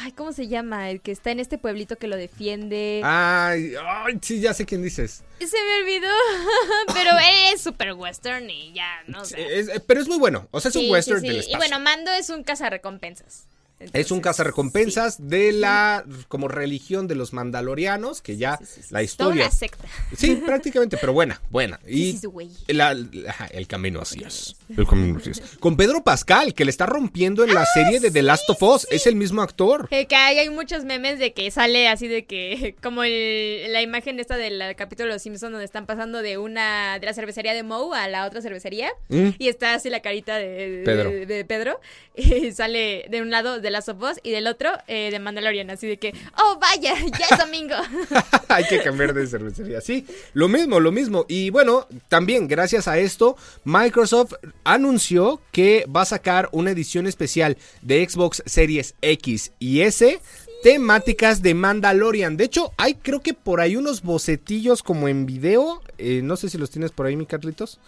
Ay, ¿cómo se llama? El que está en este pueblito que lo defiende. Ay, ay, sí, ya sé quién dices. Se me olvidó. Pero es super western y ya, ¿no? Es- eh, pero es muy bueno, o sea, es sí, un western sí. del Y bueno, Mando es un cazarrecompensas. Es un cazarrecompensas de la como religión de los mandalorianos, que ya sí, sí, sí. la Es toda historia. una secta. Sí, prácticamente, pero buena, buena. Sí, Y sí, sí, la- ajá, el camino así es. El camino así es. Con Pedro Pascal, que le está rompiendo en la serie de The Last of Us. Es el mismo actor. Eh, que hay, hay muchos memes de que sale así de que, como el- la imagen esta del capítulo de Los Simpsons donde están pasando de una, de la cervecería de Moe a la otra cervecería Mm. y está así la carita de, de- Pedro. de Pedro y sale de un lado de Last of Us y del otro eh, de Mandalorian, así de que, oh vaya, ya es domingo. Hay que cambiar de cervecería. Sí, lo mismo, lo mismo. Y bueno, también gracias a esto, Microsoft anunció que va a sacar una edición especial de Xbox Series X y S. Temáticas de Mandalorian. De hecho, hay creo que por ahí unos bocetillos como en video. eh, no sé si los tienes por ahí, mi Carlitos.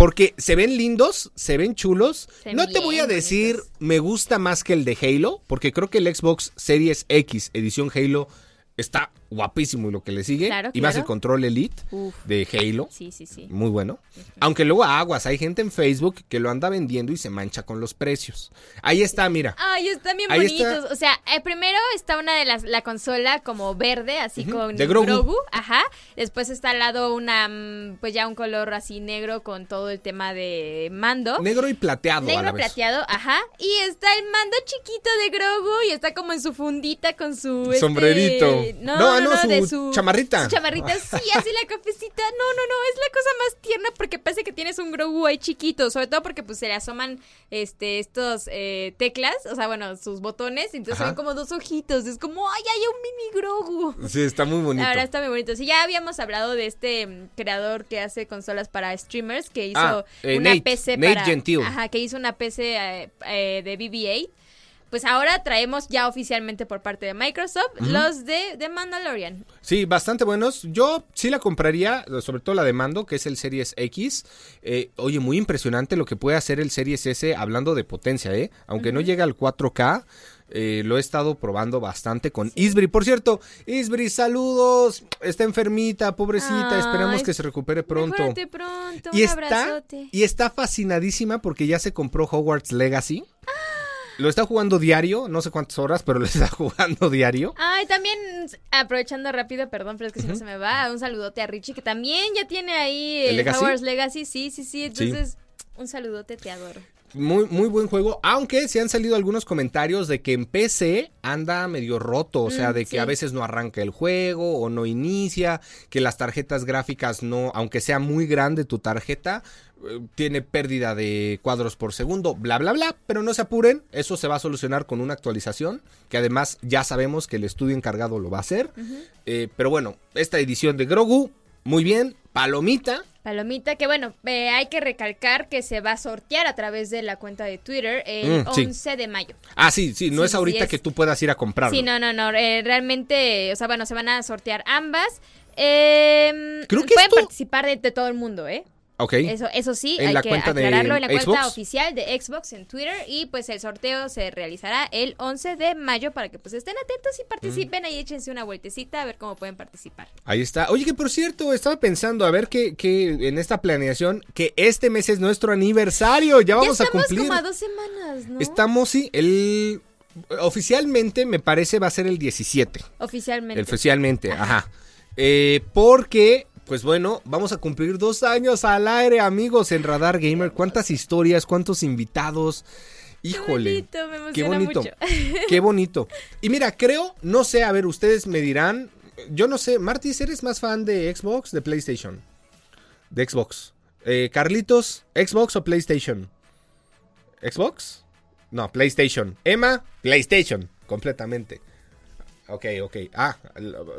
Porque se ven lindos, se ven chulos. Se no te voy a decir bonitos. me gusta más que el de Halo, porque creo que el Xbox Series X edición Halo está guapísimo y lo que le sigue. Claro, y más claro. el control Elite Uf. de Halo. Sí, sí, sí. Muy bueno. Aunque luego aguas, hay gente en Facebook que lo anda vendiendo y se mancha con los precios. Ahí está, mira. Ay, están bien Ahí está. bonitos. O sea, eh, primero está una de las, la consola como verde, así con de Grogu. Ajá. Después está al lado una, mm, pues ya un color así negro con todo el tema de mando. Negro y plateado a la Negro vez. plateado, ajá. Y está el mando chiquito de Grogu y está como en su fundita con su... este, Sombrerito. No, No, no, de su chamarrita. Su chamarrita, sí, así la cafecita. No, no, no, es la cosa más tierna porque parece que tienes un Grogu ahí chiquito, sobre todo porque pues se le asoman este estos eh, teclas, o sea, bueno, sus botones, entonces son como dos ojitos, es como, ay, hay un mini Grogu. Sí, está muy bonito. La verdad está muy bonito. Sí, ya habíamos hablado de este mm, creador que hace consolas para streamers, que hizo Ah, eh, una Nate, PC Nate para... Gentil. Ajá, que hizo una PC eh, eh, de BB-8. Pues ahora traemos ya oficialmente por parte de Microsoft los de, de Mandalorian. Sí, bastante buenos. Yo sí la compraría, sobre todo la de mando, que es el Series X. Eh, oye, muy impresionante lo que puede hacer el Series S hablando de potencia, ¿eh? Aunque no llega al 4K. eh, lo he estado probando bastante con Isbri. Por cierto, Isbri, saludos. Está enfermita, pobrecita. Ay, Esperamos que se recupere pronto. Pronto, Y un está, abrazote. y está fascinadísima porque ya se compró Hogwarts Legacy. Lo está jugando diario, no sé cuántas horas, pero lo está jugando diario. Ay, también aprovechando rápido, perdón, pero es que si no se me va, un saludote a Richie, que también ya tiene ahí ¿El el Legacy? Hogwarts Legacy. Sí, sí, sí. Entonces, un saludote, te adoro. Muy, muy buen juego, aunque se han salido algunos comentarios de que en PC anda medio roto, o sea, Mm, de que sí. a veces no arranca el juego o no inicia, que las tarjetas gráficas no, aunque sea muy grande tu tarjeta, eh, tiene pérdida de cuadros por segundo, bla, bla, bla, pero no se apuren, eso se va a solucionar con una actualización, que además ya sabemos que el estudio encargado lo va a hacer, Eh, pero bueno, esta edición de Grogu, muy bien, palomita, Palomita, que bueno, eh, hay que recalcar que se va a sortear a través de la cuenta de Twitter el Mm, sí. 11 de mayo. Ah, sí, sí, no Sí, es sí, ahorita es- que tú puedas ir a comprarlo. Sí, no, no, no. eh, realmente, o sea, bueno, se van a sortear ambas. Eh, Creo que pueden esto- participar de, de todo el mundo, ¿eh? Ok. Eso, eso sí, ¿En hay la que cuenta de aclararlo en la cuenta oficial de Xbox en Twitter y pues el sorteo se realizará el 11 de mayo para que pues estén atentos y participen ahí échense una vueltecita a ver cómo pueden participar. Ahí está. Oye, que por cierto, estaba pensando a ver que, que en esta planeación, que este mes es nuestro aniversario. Ya vamos ya a estamos cumplir. como a dos semanas, ¿no? Estamos, sí, el. Oficialmente me parece va a ser el 17. Oficialmente. Oficialmente, ajá. Eh, porque, pues bueno, vamos a cumplir dos años al aire, amigos, en Radar Gamer. ¿Cuántas historias, cuántos invitados? Híjole. bonito, me emociona Qué bonito. mucho. Qué bonito. Y mira, creo, no sé, a ver, ustedes me dirán. Yo no sé, Martis, ¿eres más fan de Xbox, de PlayStation? De Xbox. Eh, Carlitos, ¿Xbox o PlayStation? ¿Xbox? No, PlayStation. Emma, PlayStation, completamente. Ok, ok. Ah,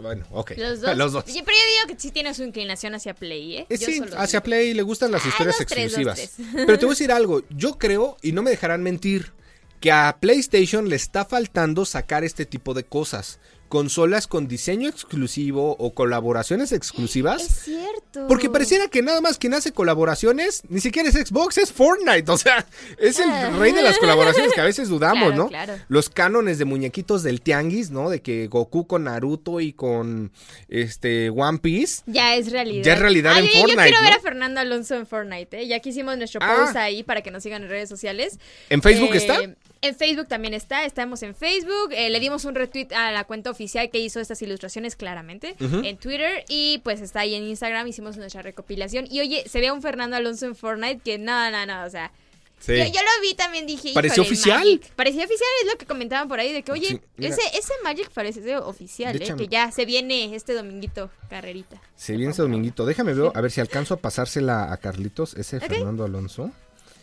bueno, ok. Los dos. Los dos. Oye, pero yo digo que sí tiene su inclinación hacia Play, ¿eh? Eh, Yo Sí, hacia digo. Play le gustan las Ah, historias dos, tres, dos, exclusivas. tres. Pero te voy a decir algo, yo creo, y no me dejarán mentir, que a PlayStation le está faltando sacar este tipo de cosas. Consolas con diseño exclusivo o colaboraciones Es exclusivas. cierto. Porque pareciera que nada más quien hace colaboraciones, ni siquiera es Xbox, es Fortnite. O sea, es el Ah. rey de las colaboraciones que a veces dudamos, Claro, ¿no? claro. Los cánones de muñequitos del tianguis, ¿no? De que Goku con Naruto y con este One Piece. Ya es realidad. Ya es realidad en Ay, oye, Yo Fortnite, quiero ver a Fernando Alonso en Fortnite, ¿eh? Ya que hicimos nuestro Ah. post ahí para que nos sigan en redes sociales. ¿En Facebook Eh, está? En Facebook también está, estamos en Facebook. eh, le dimos un retweet a la cuenta oficial que hizo estas ilustraciones claramente en Twitter y pues está ahí en Instagram. Hicimos nuestra recopilación. Y oye, se ve a un Fernando Alonso en Fortnite que no, no, no, o sea. Sí. Yo, yo lo vi también, dije. ¿Pareció "Híjole, oficial?" Magic". Parecía oficial, es lo que comentaban por ahí, de que, oye, Sí, ese, ese Magic parece oficial, ¿eh? que ya se viene este dominguito, carrerita. Se viene ese dominguito. Déjame ver, a ver si alcanzo a pasársela a Carlitos, ese. Fernando Alonso.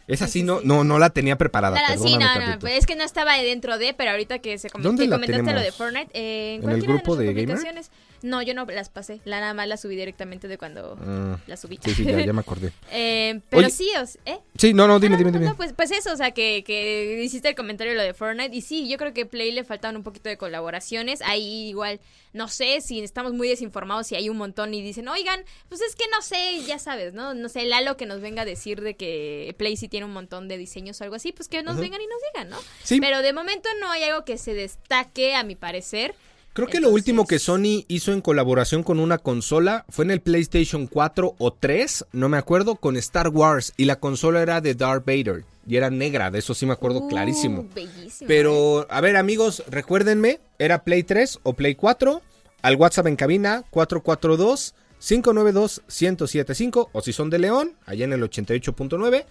Esa Sí, sí, sí, no, no, no la tenía preparada. Nada, sí, no, pues es que no estaba dentro de, pero ahorita que se comen- ¿Dónde que la comentaste lo de? Fortnite, eh, en, ¿En el cualquiera grupo de, de nuestras Gamer? publicaciones. No, yo no las pasé, la nada más la subí directamente de cuando Mm, la subí. sí, sí, ya, ya me acordé. Eh, pero Oye. sí, ¿eh? Sí, no, no, dime, No, dime, dime. no, pues, pues eso, o sea, que, que hiciste el comentario de lo de Fortnite. Y sí, yo creo que Play le faltaban un poquito de colaboraciones. Ahí igual, no sé si estamos muy desinformados, si hay un montón y dicen, oigan, pues es que no sé, ya sabes, ¿no? No sé, Lalo que nos venga a decir de que Play sí tiene un montón de diseños o algo así, pues que nos vengan y nos digan, ¿no? Sí. Pero de momento no hay algo que se destaque, a mi parecer. Creo que lo último que Sony hizo en colaboración con una consola fue en el PlayStation 4 o 3, no me acuerdo, con Star Wars. Y la consola era de Darth Vader. Y era negra, de eso sí me acuerdo Uh, clarísimo. Bellísimo. ¿eh? Pero, a ver, amigos, recuérdenme, era Play 3 o Play 4. Al WhatsApp en cabina, 442 592 1075 O si son de León, allá en el 88.9,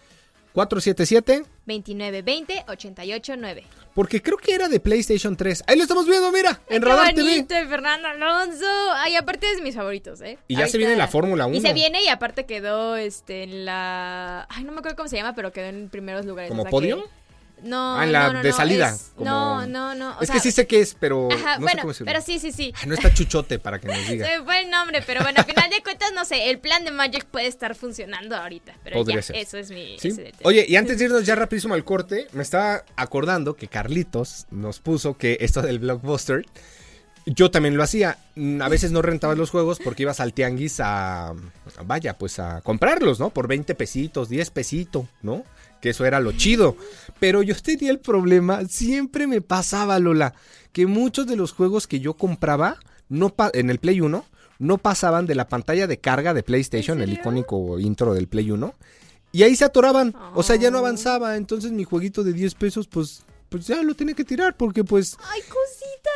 477. 2920-889. Porque creo que era de PlayStation 3. Ahí lo estamos viendo, mira, en Qué Radar bonito, TV. Fernando Alonso. Ay, aparte es de mis favoritos, ¿eh? Y ya se viene la Fórmula 1. Y se viene y aparte quedó este en la ay no me acuerdo cómo se llama pero quedó en primeros lugares ¿Como o sea podio? que- no Ah, en la no, no, de salida, es- como- no no no o es sea, que sí sé qué es, pero ajá no sé bueno cómo se pero sí sí sí Ay, no está chuchote para que nos diga. se me fue el nombre pero bueno al final de cuentas no sé el plan de Magic puede estar funcionando ahorita pero Podría ya ser. eso es mi ¿Sí? ese. Oye, y antes de irnos ya rapidísimo al corte, me estaba acordando que Carlitos nos puso que esto del blockbuster, yo también lo hacía. Mm, A veces no rentabas los juegos porque ibas al tianguis a, vaya, pues a comprarlos, ¿no? Por 20 pesitos, 10 pesitos, ¿no? Que eso era lo chido. Pero yo tenía el problema, siempre me pasaba, Lola, que muchos de los juegos que yo compraba no en el Play 1 no pasaban de la pantalla de carga de PlayStation, el icónico intro del Play 1. Y ahí se atoraban. O sea, ya no Oh. avanzaba. Entonces mi jueguito de 10 pesos, pues, pues ya lo tenía que tirar. Porque pues. ay cosita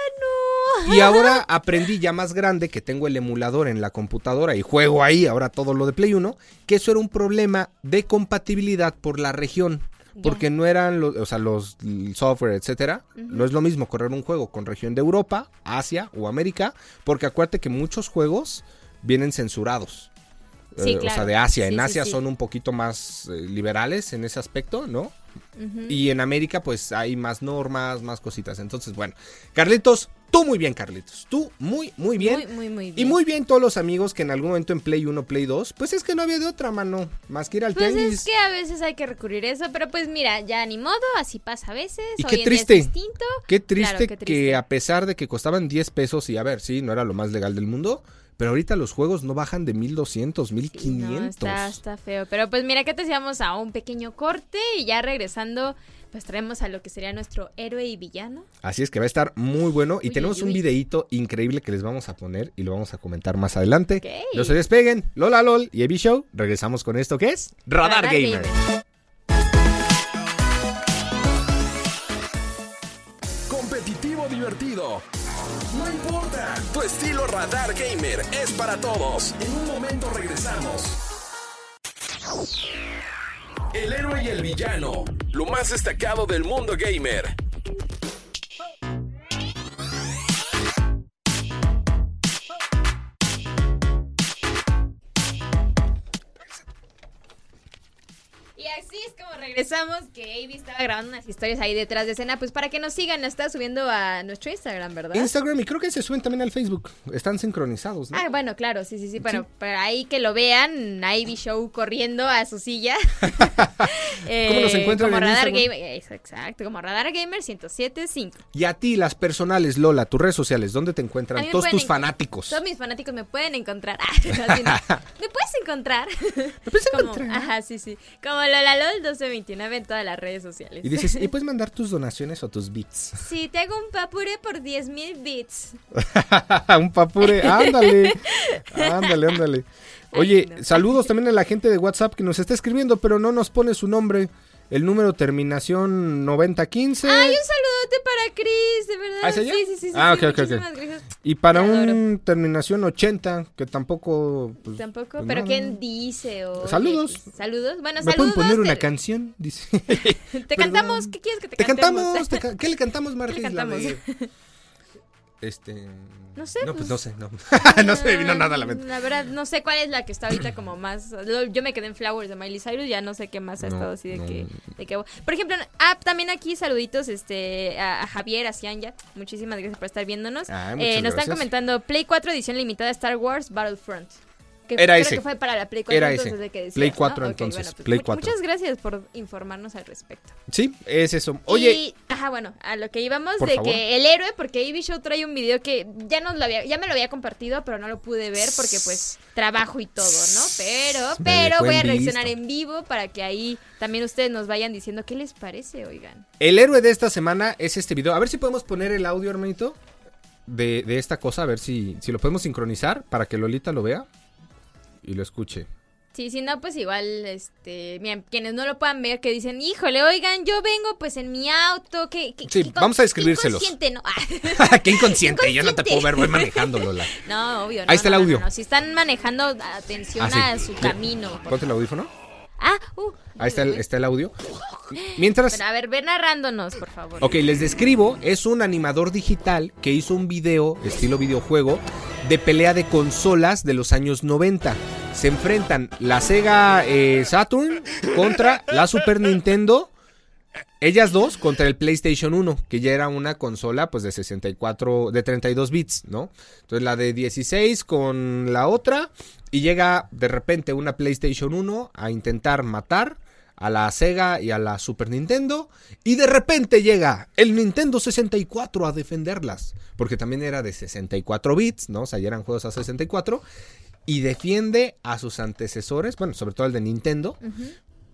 no Y ahora aprendí ya más grande que tengo el emulador en la computadora y juego ahí ahora todo lo de Play 1. Que eso era un problema de compatibilidad por la región. Porque no eran los, o sea, los software, etcétera. No es lo mismo correr un juego con región de Europa, Asia o América. Porque acuérdate que muchos juegos vienen censurados. Sí, Eh, O sea, de Asia. Sí, en Asia sí. son un poquito más eh, liberales en ese aspecto, ¿no? Y en América, pues hay más normas, más cositas. Entonces, bueno, Carlitos, tú muy bien, Carlitos. Tú muy, muy bien. muy muy muy bien Y muy bien todos los amigos que en algún momento en Play 1, Play 2, pues es que no había de otra mano, más que ir al Pues tianguis. es que a veces hay que recurrir a eso, pero pues mira, ya ni modo, así pasa a veces. Y qué triste. Distinto. Qué triste, Claro, qué triste. que a pesar de que costaban 10 pesos y a ver, sí, no era lo más legal del mundo, pero ahorita los juegos no bajan de 1200, 1500. No, está, está feo. Pero pues mira, que te decíamos a un pequeño corte y ya regresando, pues traemos a lo que sería nuestro héroe y villano. Así es que va a estar muy bueno y Uy, tenemos uy, un uy. videíto increíble que les vamos a poner y lo vamos a comentar más adelante. Ok. No se despeguen, Lola LOL y Evi Show. Regresamos con esto que es Radar, Radar Gamer. Gamer. Competitivo divertido. No importa, tu estilo Radar Gamer es para todos. En un momento regresamos. El héroe y el villano, lo más destacado del mundo gamer. Regresamos, que Avi estaba grabando unas historias ahí detrás de escena, pues para que nos sigan, está subiendo a nuestro Instagram, ¿verdad? Instagram y creo que se suben también al Facebook. Están sincronizados, ¿no? Ah, bueno, claro, sí, sí, sí. Bueno, para ahí que lo vean, Ivy Show corriendo a su silla. Eh, ¿Cómo nos encuentran Como en Radar Instagram? Gamer, exacto, como Radar Gamer 1075. Y a ti, las personales, Lola, tus redes sociales, ¿dónde te encuentran todos tus fanáticos? Todos mis fanáticos me pueden encontrar. Ah, me puedes encontrar. ¿Me puedes Como- encontrar? Ajá, sí, sí. Como LolaLol 1229 en todas las redes sociales. Y dices, ¿y puedes mandar tus donaciones o tus bits? Sí, te hago un papure por 10 mil bits. un papure, ándale. Ándale, ándale. Oye, Ay, no. saludos también a la gente de WhatsApp que nos está escribiendo, pero no nos pone su nombre. El número terminación 9015. Ay, un saludote para Chris, de verdad. ¿Ah? Sí, sí, sí. sí, Ah, sí, ok, ok, ok. muchísimas gracias. Y para un terminación 80, que tampoco. pues, Tampoco, pues, pero no, ¿quién no. dice? O Saludos. Saludos. Bueno, ¿Me saludos. pueden poner una te- canción? Dice. Te cantamos. ¿Qué quieres que te, Te cantemos? cantamos. te ca- ¿Qué le cantamos, de- Este. No sé, No, pues pues. no sé, no. no se me vino nada a la mente. La verdad, no sé cuál es la que está ahorita como más. Yo me quedé en Flowers de Miley Cyrus, ya no sé qué más ha No, estado así de no. que, de que. Por ejemplo, ah, también aquí saluditos este a, a Javier, a Cianya. Muchísimas gracias por estar viéndonos. Eh, nos están comentando Play 4 edición limitada Star Wars Battlefront. Que Era creo ese. que fue para la Play 4 Era entonces ese. de que decías, Play ¿no? 4 Ok, entonces, bueno, pues, Play mu- 4. Muchas gracias por informarnos al respecto. Sí, es eso. Oye, Y, ajá, bueno, a lo que íbamos de favor. que el héroe, porque Ivy Show trae un video que ya nos lo había, ya me lo había compartido, pero no lo pude ver porque pues trabajo y todo, ¿no? Pero, pero voy a reaccionar en vivo para que ahí también ustedes nos vayan diciendo qué les parece, oigan. el héroe de esta semana es este video. A ver si podemos poner el audio, hermanito, de, de esta cosa. A ver si, si lo podemos sincronizar para que Lolita lo vea y lo escuche. Sí, si no, pues igual, este, miren, quienes no lo puedan ver, que dicen, híjole, oigan, yo vengo pues en mi auto, que... que Sí, que vamos a describírselos. Inconsciente, ¿no? Ah, Qué inconsciente, yo no te puedo ver, voy manejando, Lola. no, obvio, no, Ahí está el no, no, audio. no. Si están manejando, atención Ah, sí. a su Mira, camino. Ponte el audífono. Ah, uh. Ahí está el, está el audio. Mientras... Pero a ver, ve narrándonos, por favor. Ok, les describo, es un animador digital que hizo un video, estilo videojuego, de pelea de consolas de los años 90. Se enfrentan la Sega eh, Saturn contra la Super Nintendo. Ellas dos contra el PlayStation 1, que ya era una consola pues de 64, de 32 bits, ¿no? Entonces la de 16 con la otra y llega de repente una PlayStation 1 a intentar matar a la Sega y a la Super Nintendo. Y de repente llega el Nintendo 64 a defenderlas. Porque también era de 64 bits, ¿no? O sea, ya eran juegos a 64. Y defiende a sus antecesores, bueno, sobre todo el de Nintendo.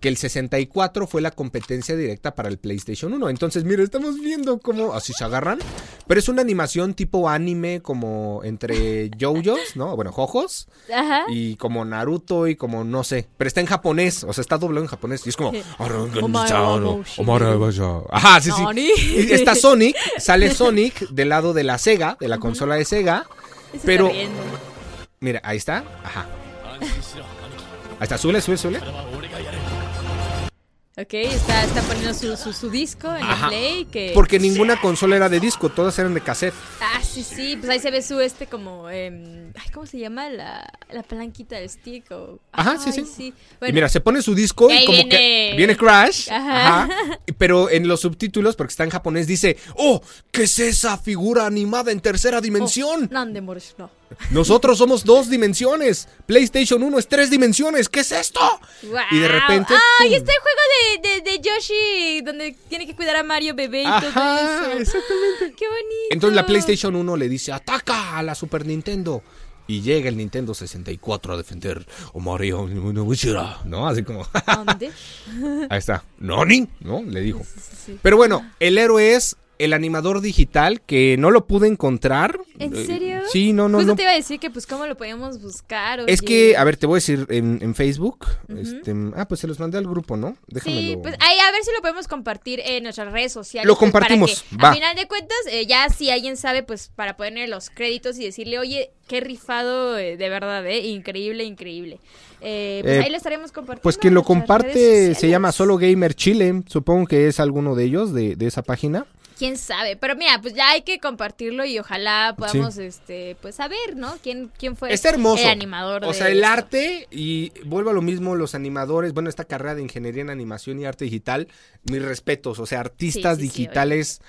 Que el 64 fue la competencia directa para el PlayStation 1. Entonces, mira, estamos viendo cómo así se agarran. Pero es una animación tipo anime, como entre JoJo's, ¿no? Bueno, Jojos. Ajá. Y como Naruto y como no sé. Pero está en japonés, o sea, está doblado en japonés. Y es como. Ajá, sí, sí. Y está Sonic, sale Sonic del lado de la Sega, de la consola de Sega. Se Pero-. Mira, ahí está. Ajá. Ahí está, sube, sube, sube. Ok, está, está poniendo su, su, su disco en Ajá. el play. Que... Porque ninguna consola era de disco, todas eran de cassette. Ah, sí, sí, pues ahí se ve su este como... em, ay, ¿Cómo se llama? La, la palanquita del stick o... Ajá, sí, sí. Bueno, Y mira, se pone su disco y como viene- que viene Crash. Ajá. Ajá. Pero en los subtítulos, porque está en japonés, dice: ¡Oh! ¿Qué es esa figura animada en tercera dimensión? Nande Morish, no. Nosotros somos dos dimensiones. PlayStation 1 es tres dimensiones. ¿Qué es esto? Y de repente, ¡Ay, ¡pum! está el juego de, de, de Yoshi! Donde tiene que cuidar a Mario bebé y Ajá, todo eso. exactamente. ¡Qué bonito! Entonces la PlayStation 1 le dice, ataca a la Super Nintendo. Y llega el Nintendo 64 a defender a Mario ¿no? Así como, ¿Dónde? ahí está, ¿Noni? ¿No? Le dijo. Sí, sí. Pero bueno, el héroe es el animador digital que no lo pude encontrar. ¿En Eh, serio? Sí, no, no, Justo no. te iba a decir que pues cómo lo podíamos buscar. Es que, a ver, te voy a decir en, en Facebook. Este, ah, pues se los mandé al grupo, ¿no? Déjamelo. Sí, pues ahí a ver si lo podemos compartir en nuestras redes sociales. Lo pues, para compartimos, que, va. A final de cuentas, eh, ya si alguien sabe, pues para ponerle los créditos y decirle, oye, qué rifado, eh, de verdad, eh, increíble, increíble. Eh, pues Eh, ahí lo estaremos compartiendo. Pues quien en lo comparte se llama. Solo Gamer Chile. Supongo que es alguno de ellos, de, de esa página. Quién sabe, pero mira, pues ya hay que compartirlo y ojalá podamos, este, pues saber, ¿no? ¿Quién, quién fue Está hermoso. el animador O de sea, el esto. arte y vuelvo a lo mismo, los animadores, bueno, esta carrera de ingeniería en animación y arte digital, mis respetos, o sea, artistas Sí, sí, sí, digitales.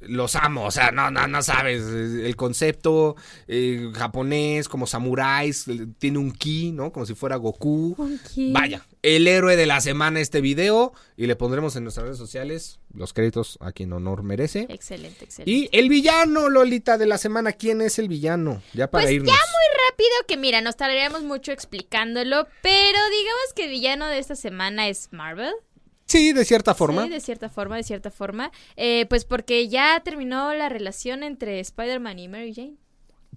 Los amo, o sea, no, no, no sabes. El concepto eh, japonés, como samuráis, eh, tiene un ki, ¿no? Como si fuera Goku. Ok. Vaya, el héroe de la semana este video. Y le pondremos en nuestras redes sociales los créditos a quien honor merece. Excelente, excelente. Y el villano, Lolita, de la semana. ¿Quién es el villano? Ya para Pues irnos. ya muy rápido que mira, nos tardaríamos mucho explicándolo, pero digamos que el villano de esta semana es Marvel. Sí, de cierta forma. Sí, de cierta forma, de cierta forma. Eh, pues porque ya terminó la relación entre Spider-Man y Mary Jane.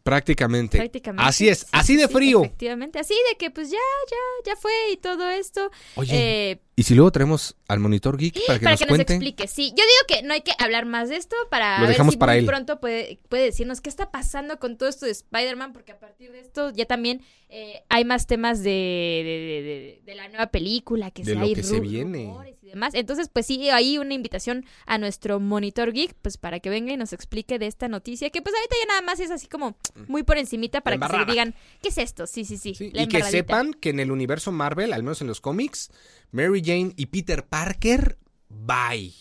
Prácticamente. Prácticamente. Así es, Sí, así de sí, frío. Efectivamente, así de que pues ya, ya, ya fue y todo esto. Oye, Eh, ¿y si luego traemos al monitor geek para que para nos que nos cuente? explique, sí. Yo digo que no hay que hablar más de esto para Lo ver dejamos si para muy él. pronto puede, puede decirnos qué está pasando con todo esto de Spider-Man, porque a partir de esto ya también eh, hay más temas de, de, de- de- de la nueva película, que De si lo hay que se viene. rumores demás. Entonces, pues sí, hay una invitación a nuestro Monitor Geek, pues para que venga y nos explique de esta noticia, que pues ahorita ya nada más es así como muy por encimita para que se digan, ¿qué es esto? Sí, sí, sí. Sí, y que sepan que en el universo Marvel, al menos en los cómics, Mary Jane y Peter Parker, bye.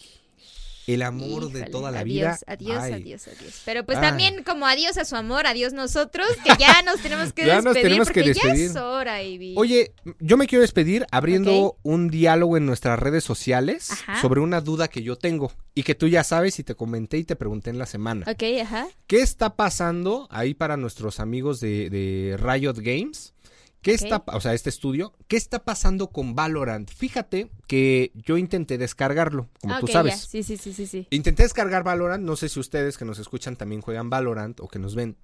El amor de toda la adiós, vida. Adiós, bye. adiós, adiós. Pero pues Ay. también como adiós a su amor, adiós nosotros, que ya nos tenemos que Ya nos despedir tenemos que porque ya despedir. es hora, Ivy. Oye, yo me quiero despedir abriendo un diálogo en nuestras redes sociales Ajá. sobre una duda que yo tengo y que tú ya sabes y te comenté y te pregunté en la semana. Ok, ajá. ¿Qué está pasando ahí para nuestros amigos de, de Riot Games? ¿Qué Ok. está, o sea, este estudio, qué está pasando con Valorant? Fíjate que yo intenté descargarlo, como Ah, tú sabes. Sí, sí, sí, sí, sí. Intenté descargar Valorant, no sé si ustedes que nos escuchan también juegan Valorant o que nos ven,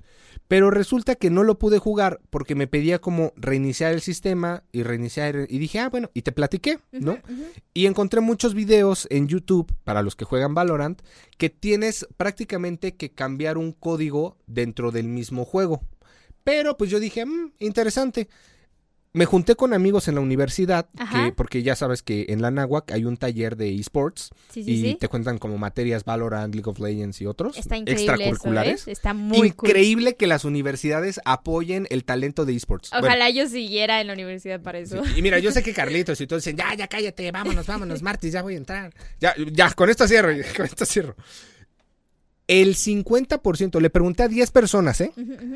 pero resulta que no lo pude jugar porque me pedía como reiniciar el sistema y reiniciar y dije, ah, bueno, y te platiqué, ¿no? Y encontré muchos videos en YouTube para los que juegan Valorant que tienes prácticamente que cambiar un código dentro del mismo juego. Pero pues yo dije, "Mm, interesante. me junté con amigos en la universidad, que, porque ya sabes que en la NAWAC hay un taller de esports Sí, sí, y sí. te cuentan como materias Valorant, League of Legends y otros Está increíble eso, extracurriculares. ¿eh? Está muy cool. Increíble que las universidades apoyen el talento de esports. Bueno, Ojalá yo siguiera en la universidad para eso. Y mira, yo sé que Carlitos y todos dicen, ya, ya cállate, vámonos, vámonos, Martis, ya voy a entrar. Ya, ya, con esto cierro, con esto cierro. El 50%, le pregunté a 10 personas, ¿eh?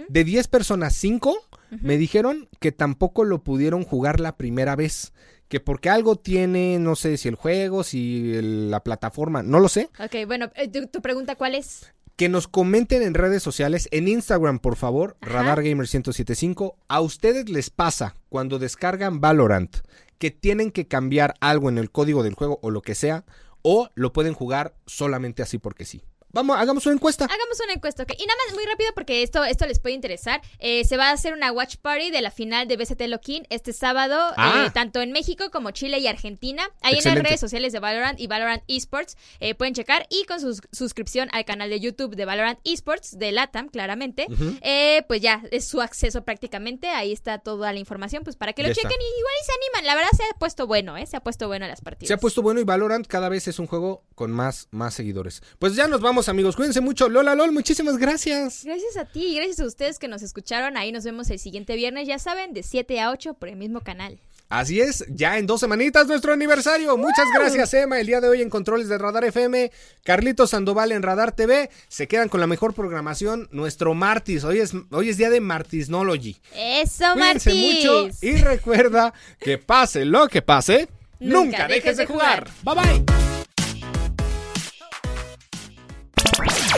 De 10 personas, 5 me dijeron que tampoco lo pudieron jugar la primera vez. Que porque algo tiene, no sé si el juego, si el- la plataforma, no lo sé. Ok, bueno, eh, tu, tu pregunta cuál es? Que nos comenten en redes sociales, en Instagram, por favor, Ajá. RadarGamer1075. ¿A ustedes les pasa cuando descargan Valorant que tienen que cambiar algo en el código del juego o lo que sea? ¿O lo pueden jugar solamente así porque sí? Vamos, hagamos una encuesta. Hagamos una encuesta, ¿ok? Y nada más muy rápido porque esto, esto les puede interesar. Eh, se va a hacer una watch party de la final de BCT Loquín este sábado, Ah. eh, tanto en México como Chile y Argentina. Ahí en las redes sociales de Valorant y Valorant Esports eh, pueden checar. Y con su suscripción al canal de YouTube de Valorant Esports, de LATAM, claramente. Eh, pues ya es su acceso prácticamente. Ahí está toda la información, pues para que lo Ya está. chequen y igual y se animan. La verdad se ha puesto bueno, ¿eh? Se ha puesto bueno las partidas. Se ha puesto bueno y Valorant cada vez es un juego con más, más seguidores. Pues ya nos vamos, amigos. Cuídense mucho. Lola LOL, muchísimas gracias. Gracias a ti y gracias a ustedes que nos escucharon. Ahí nos vemos el siguiente viernes, ya saben, de 7 a 8 por el mismo canal. Así es, ya en dos semanitas nuestro aniversario. Muchas gracias, Emma. El día de hoy en Controles de Radar FM, Carlitos Sandoval en Radar TV. Se quedan con la mejor programación. Nuestro Martis. Hoy es, hoy es día de Martisnology. Eso, Cuídense Martis. mucho y recuerda que pase lo que pase, nunca, Nunca dejes de dejes de jugar. Bye bye.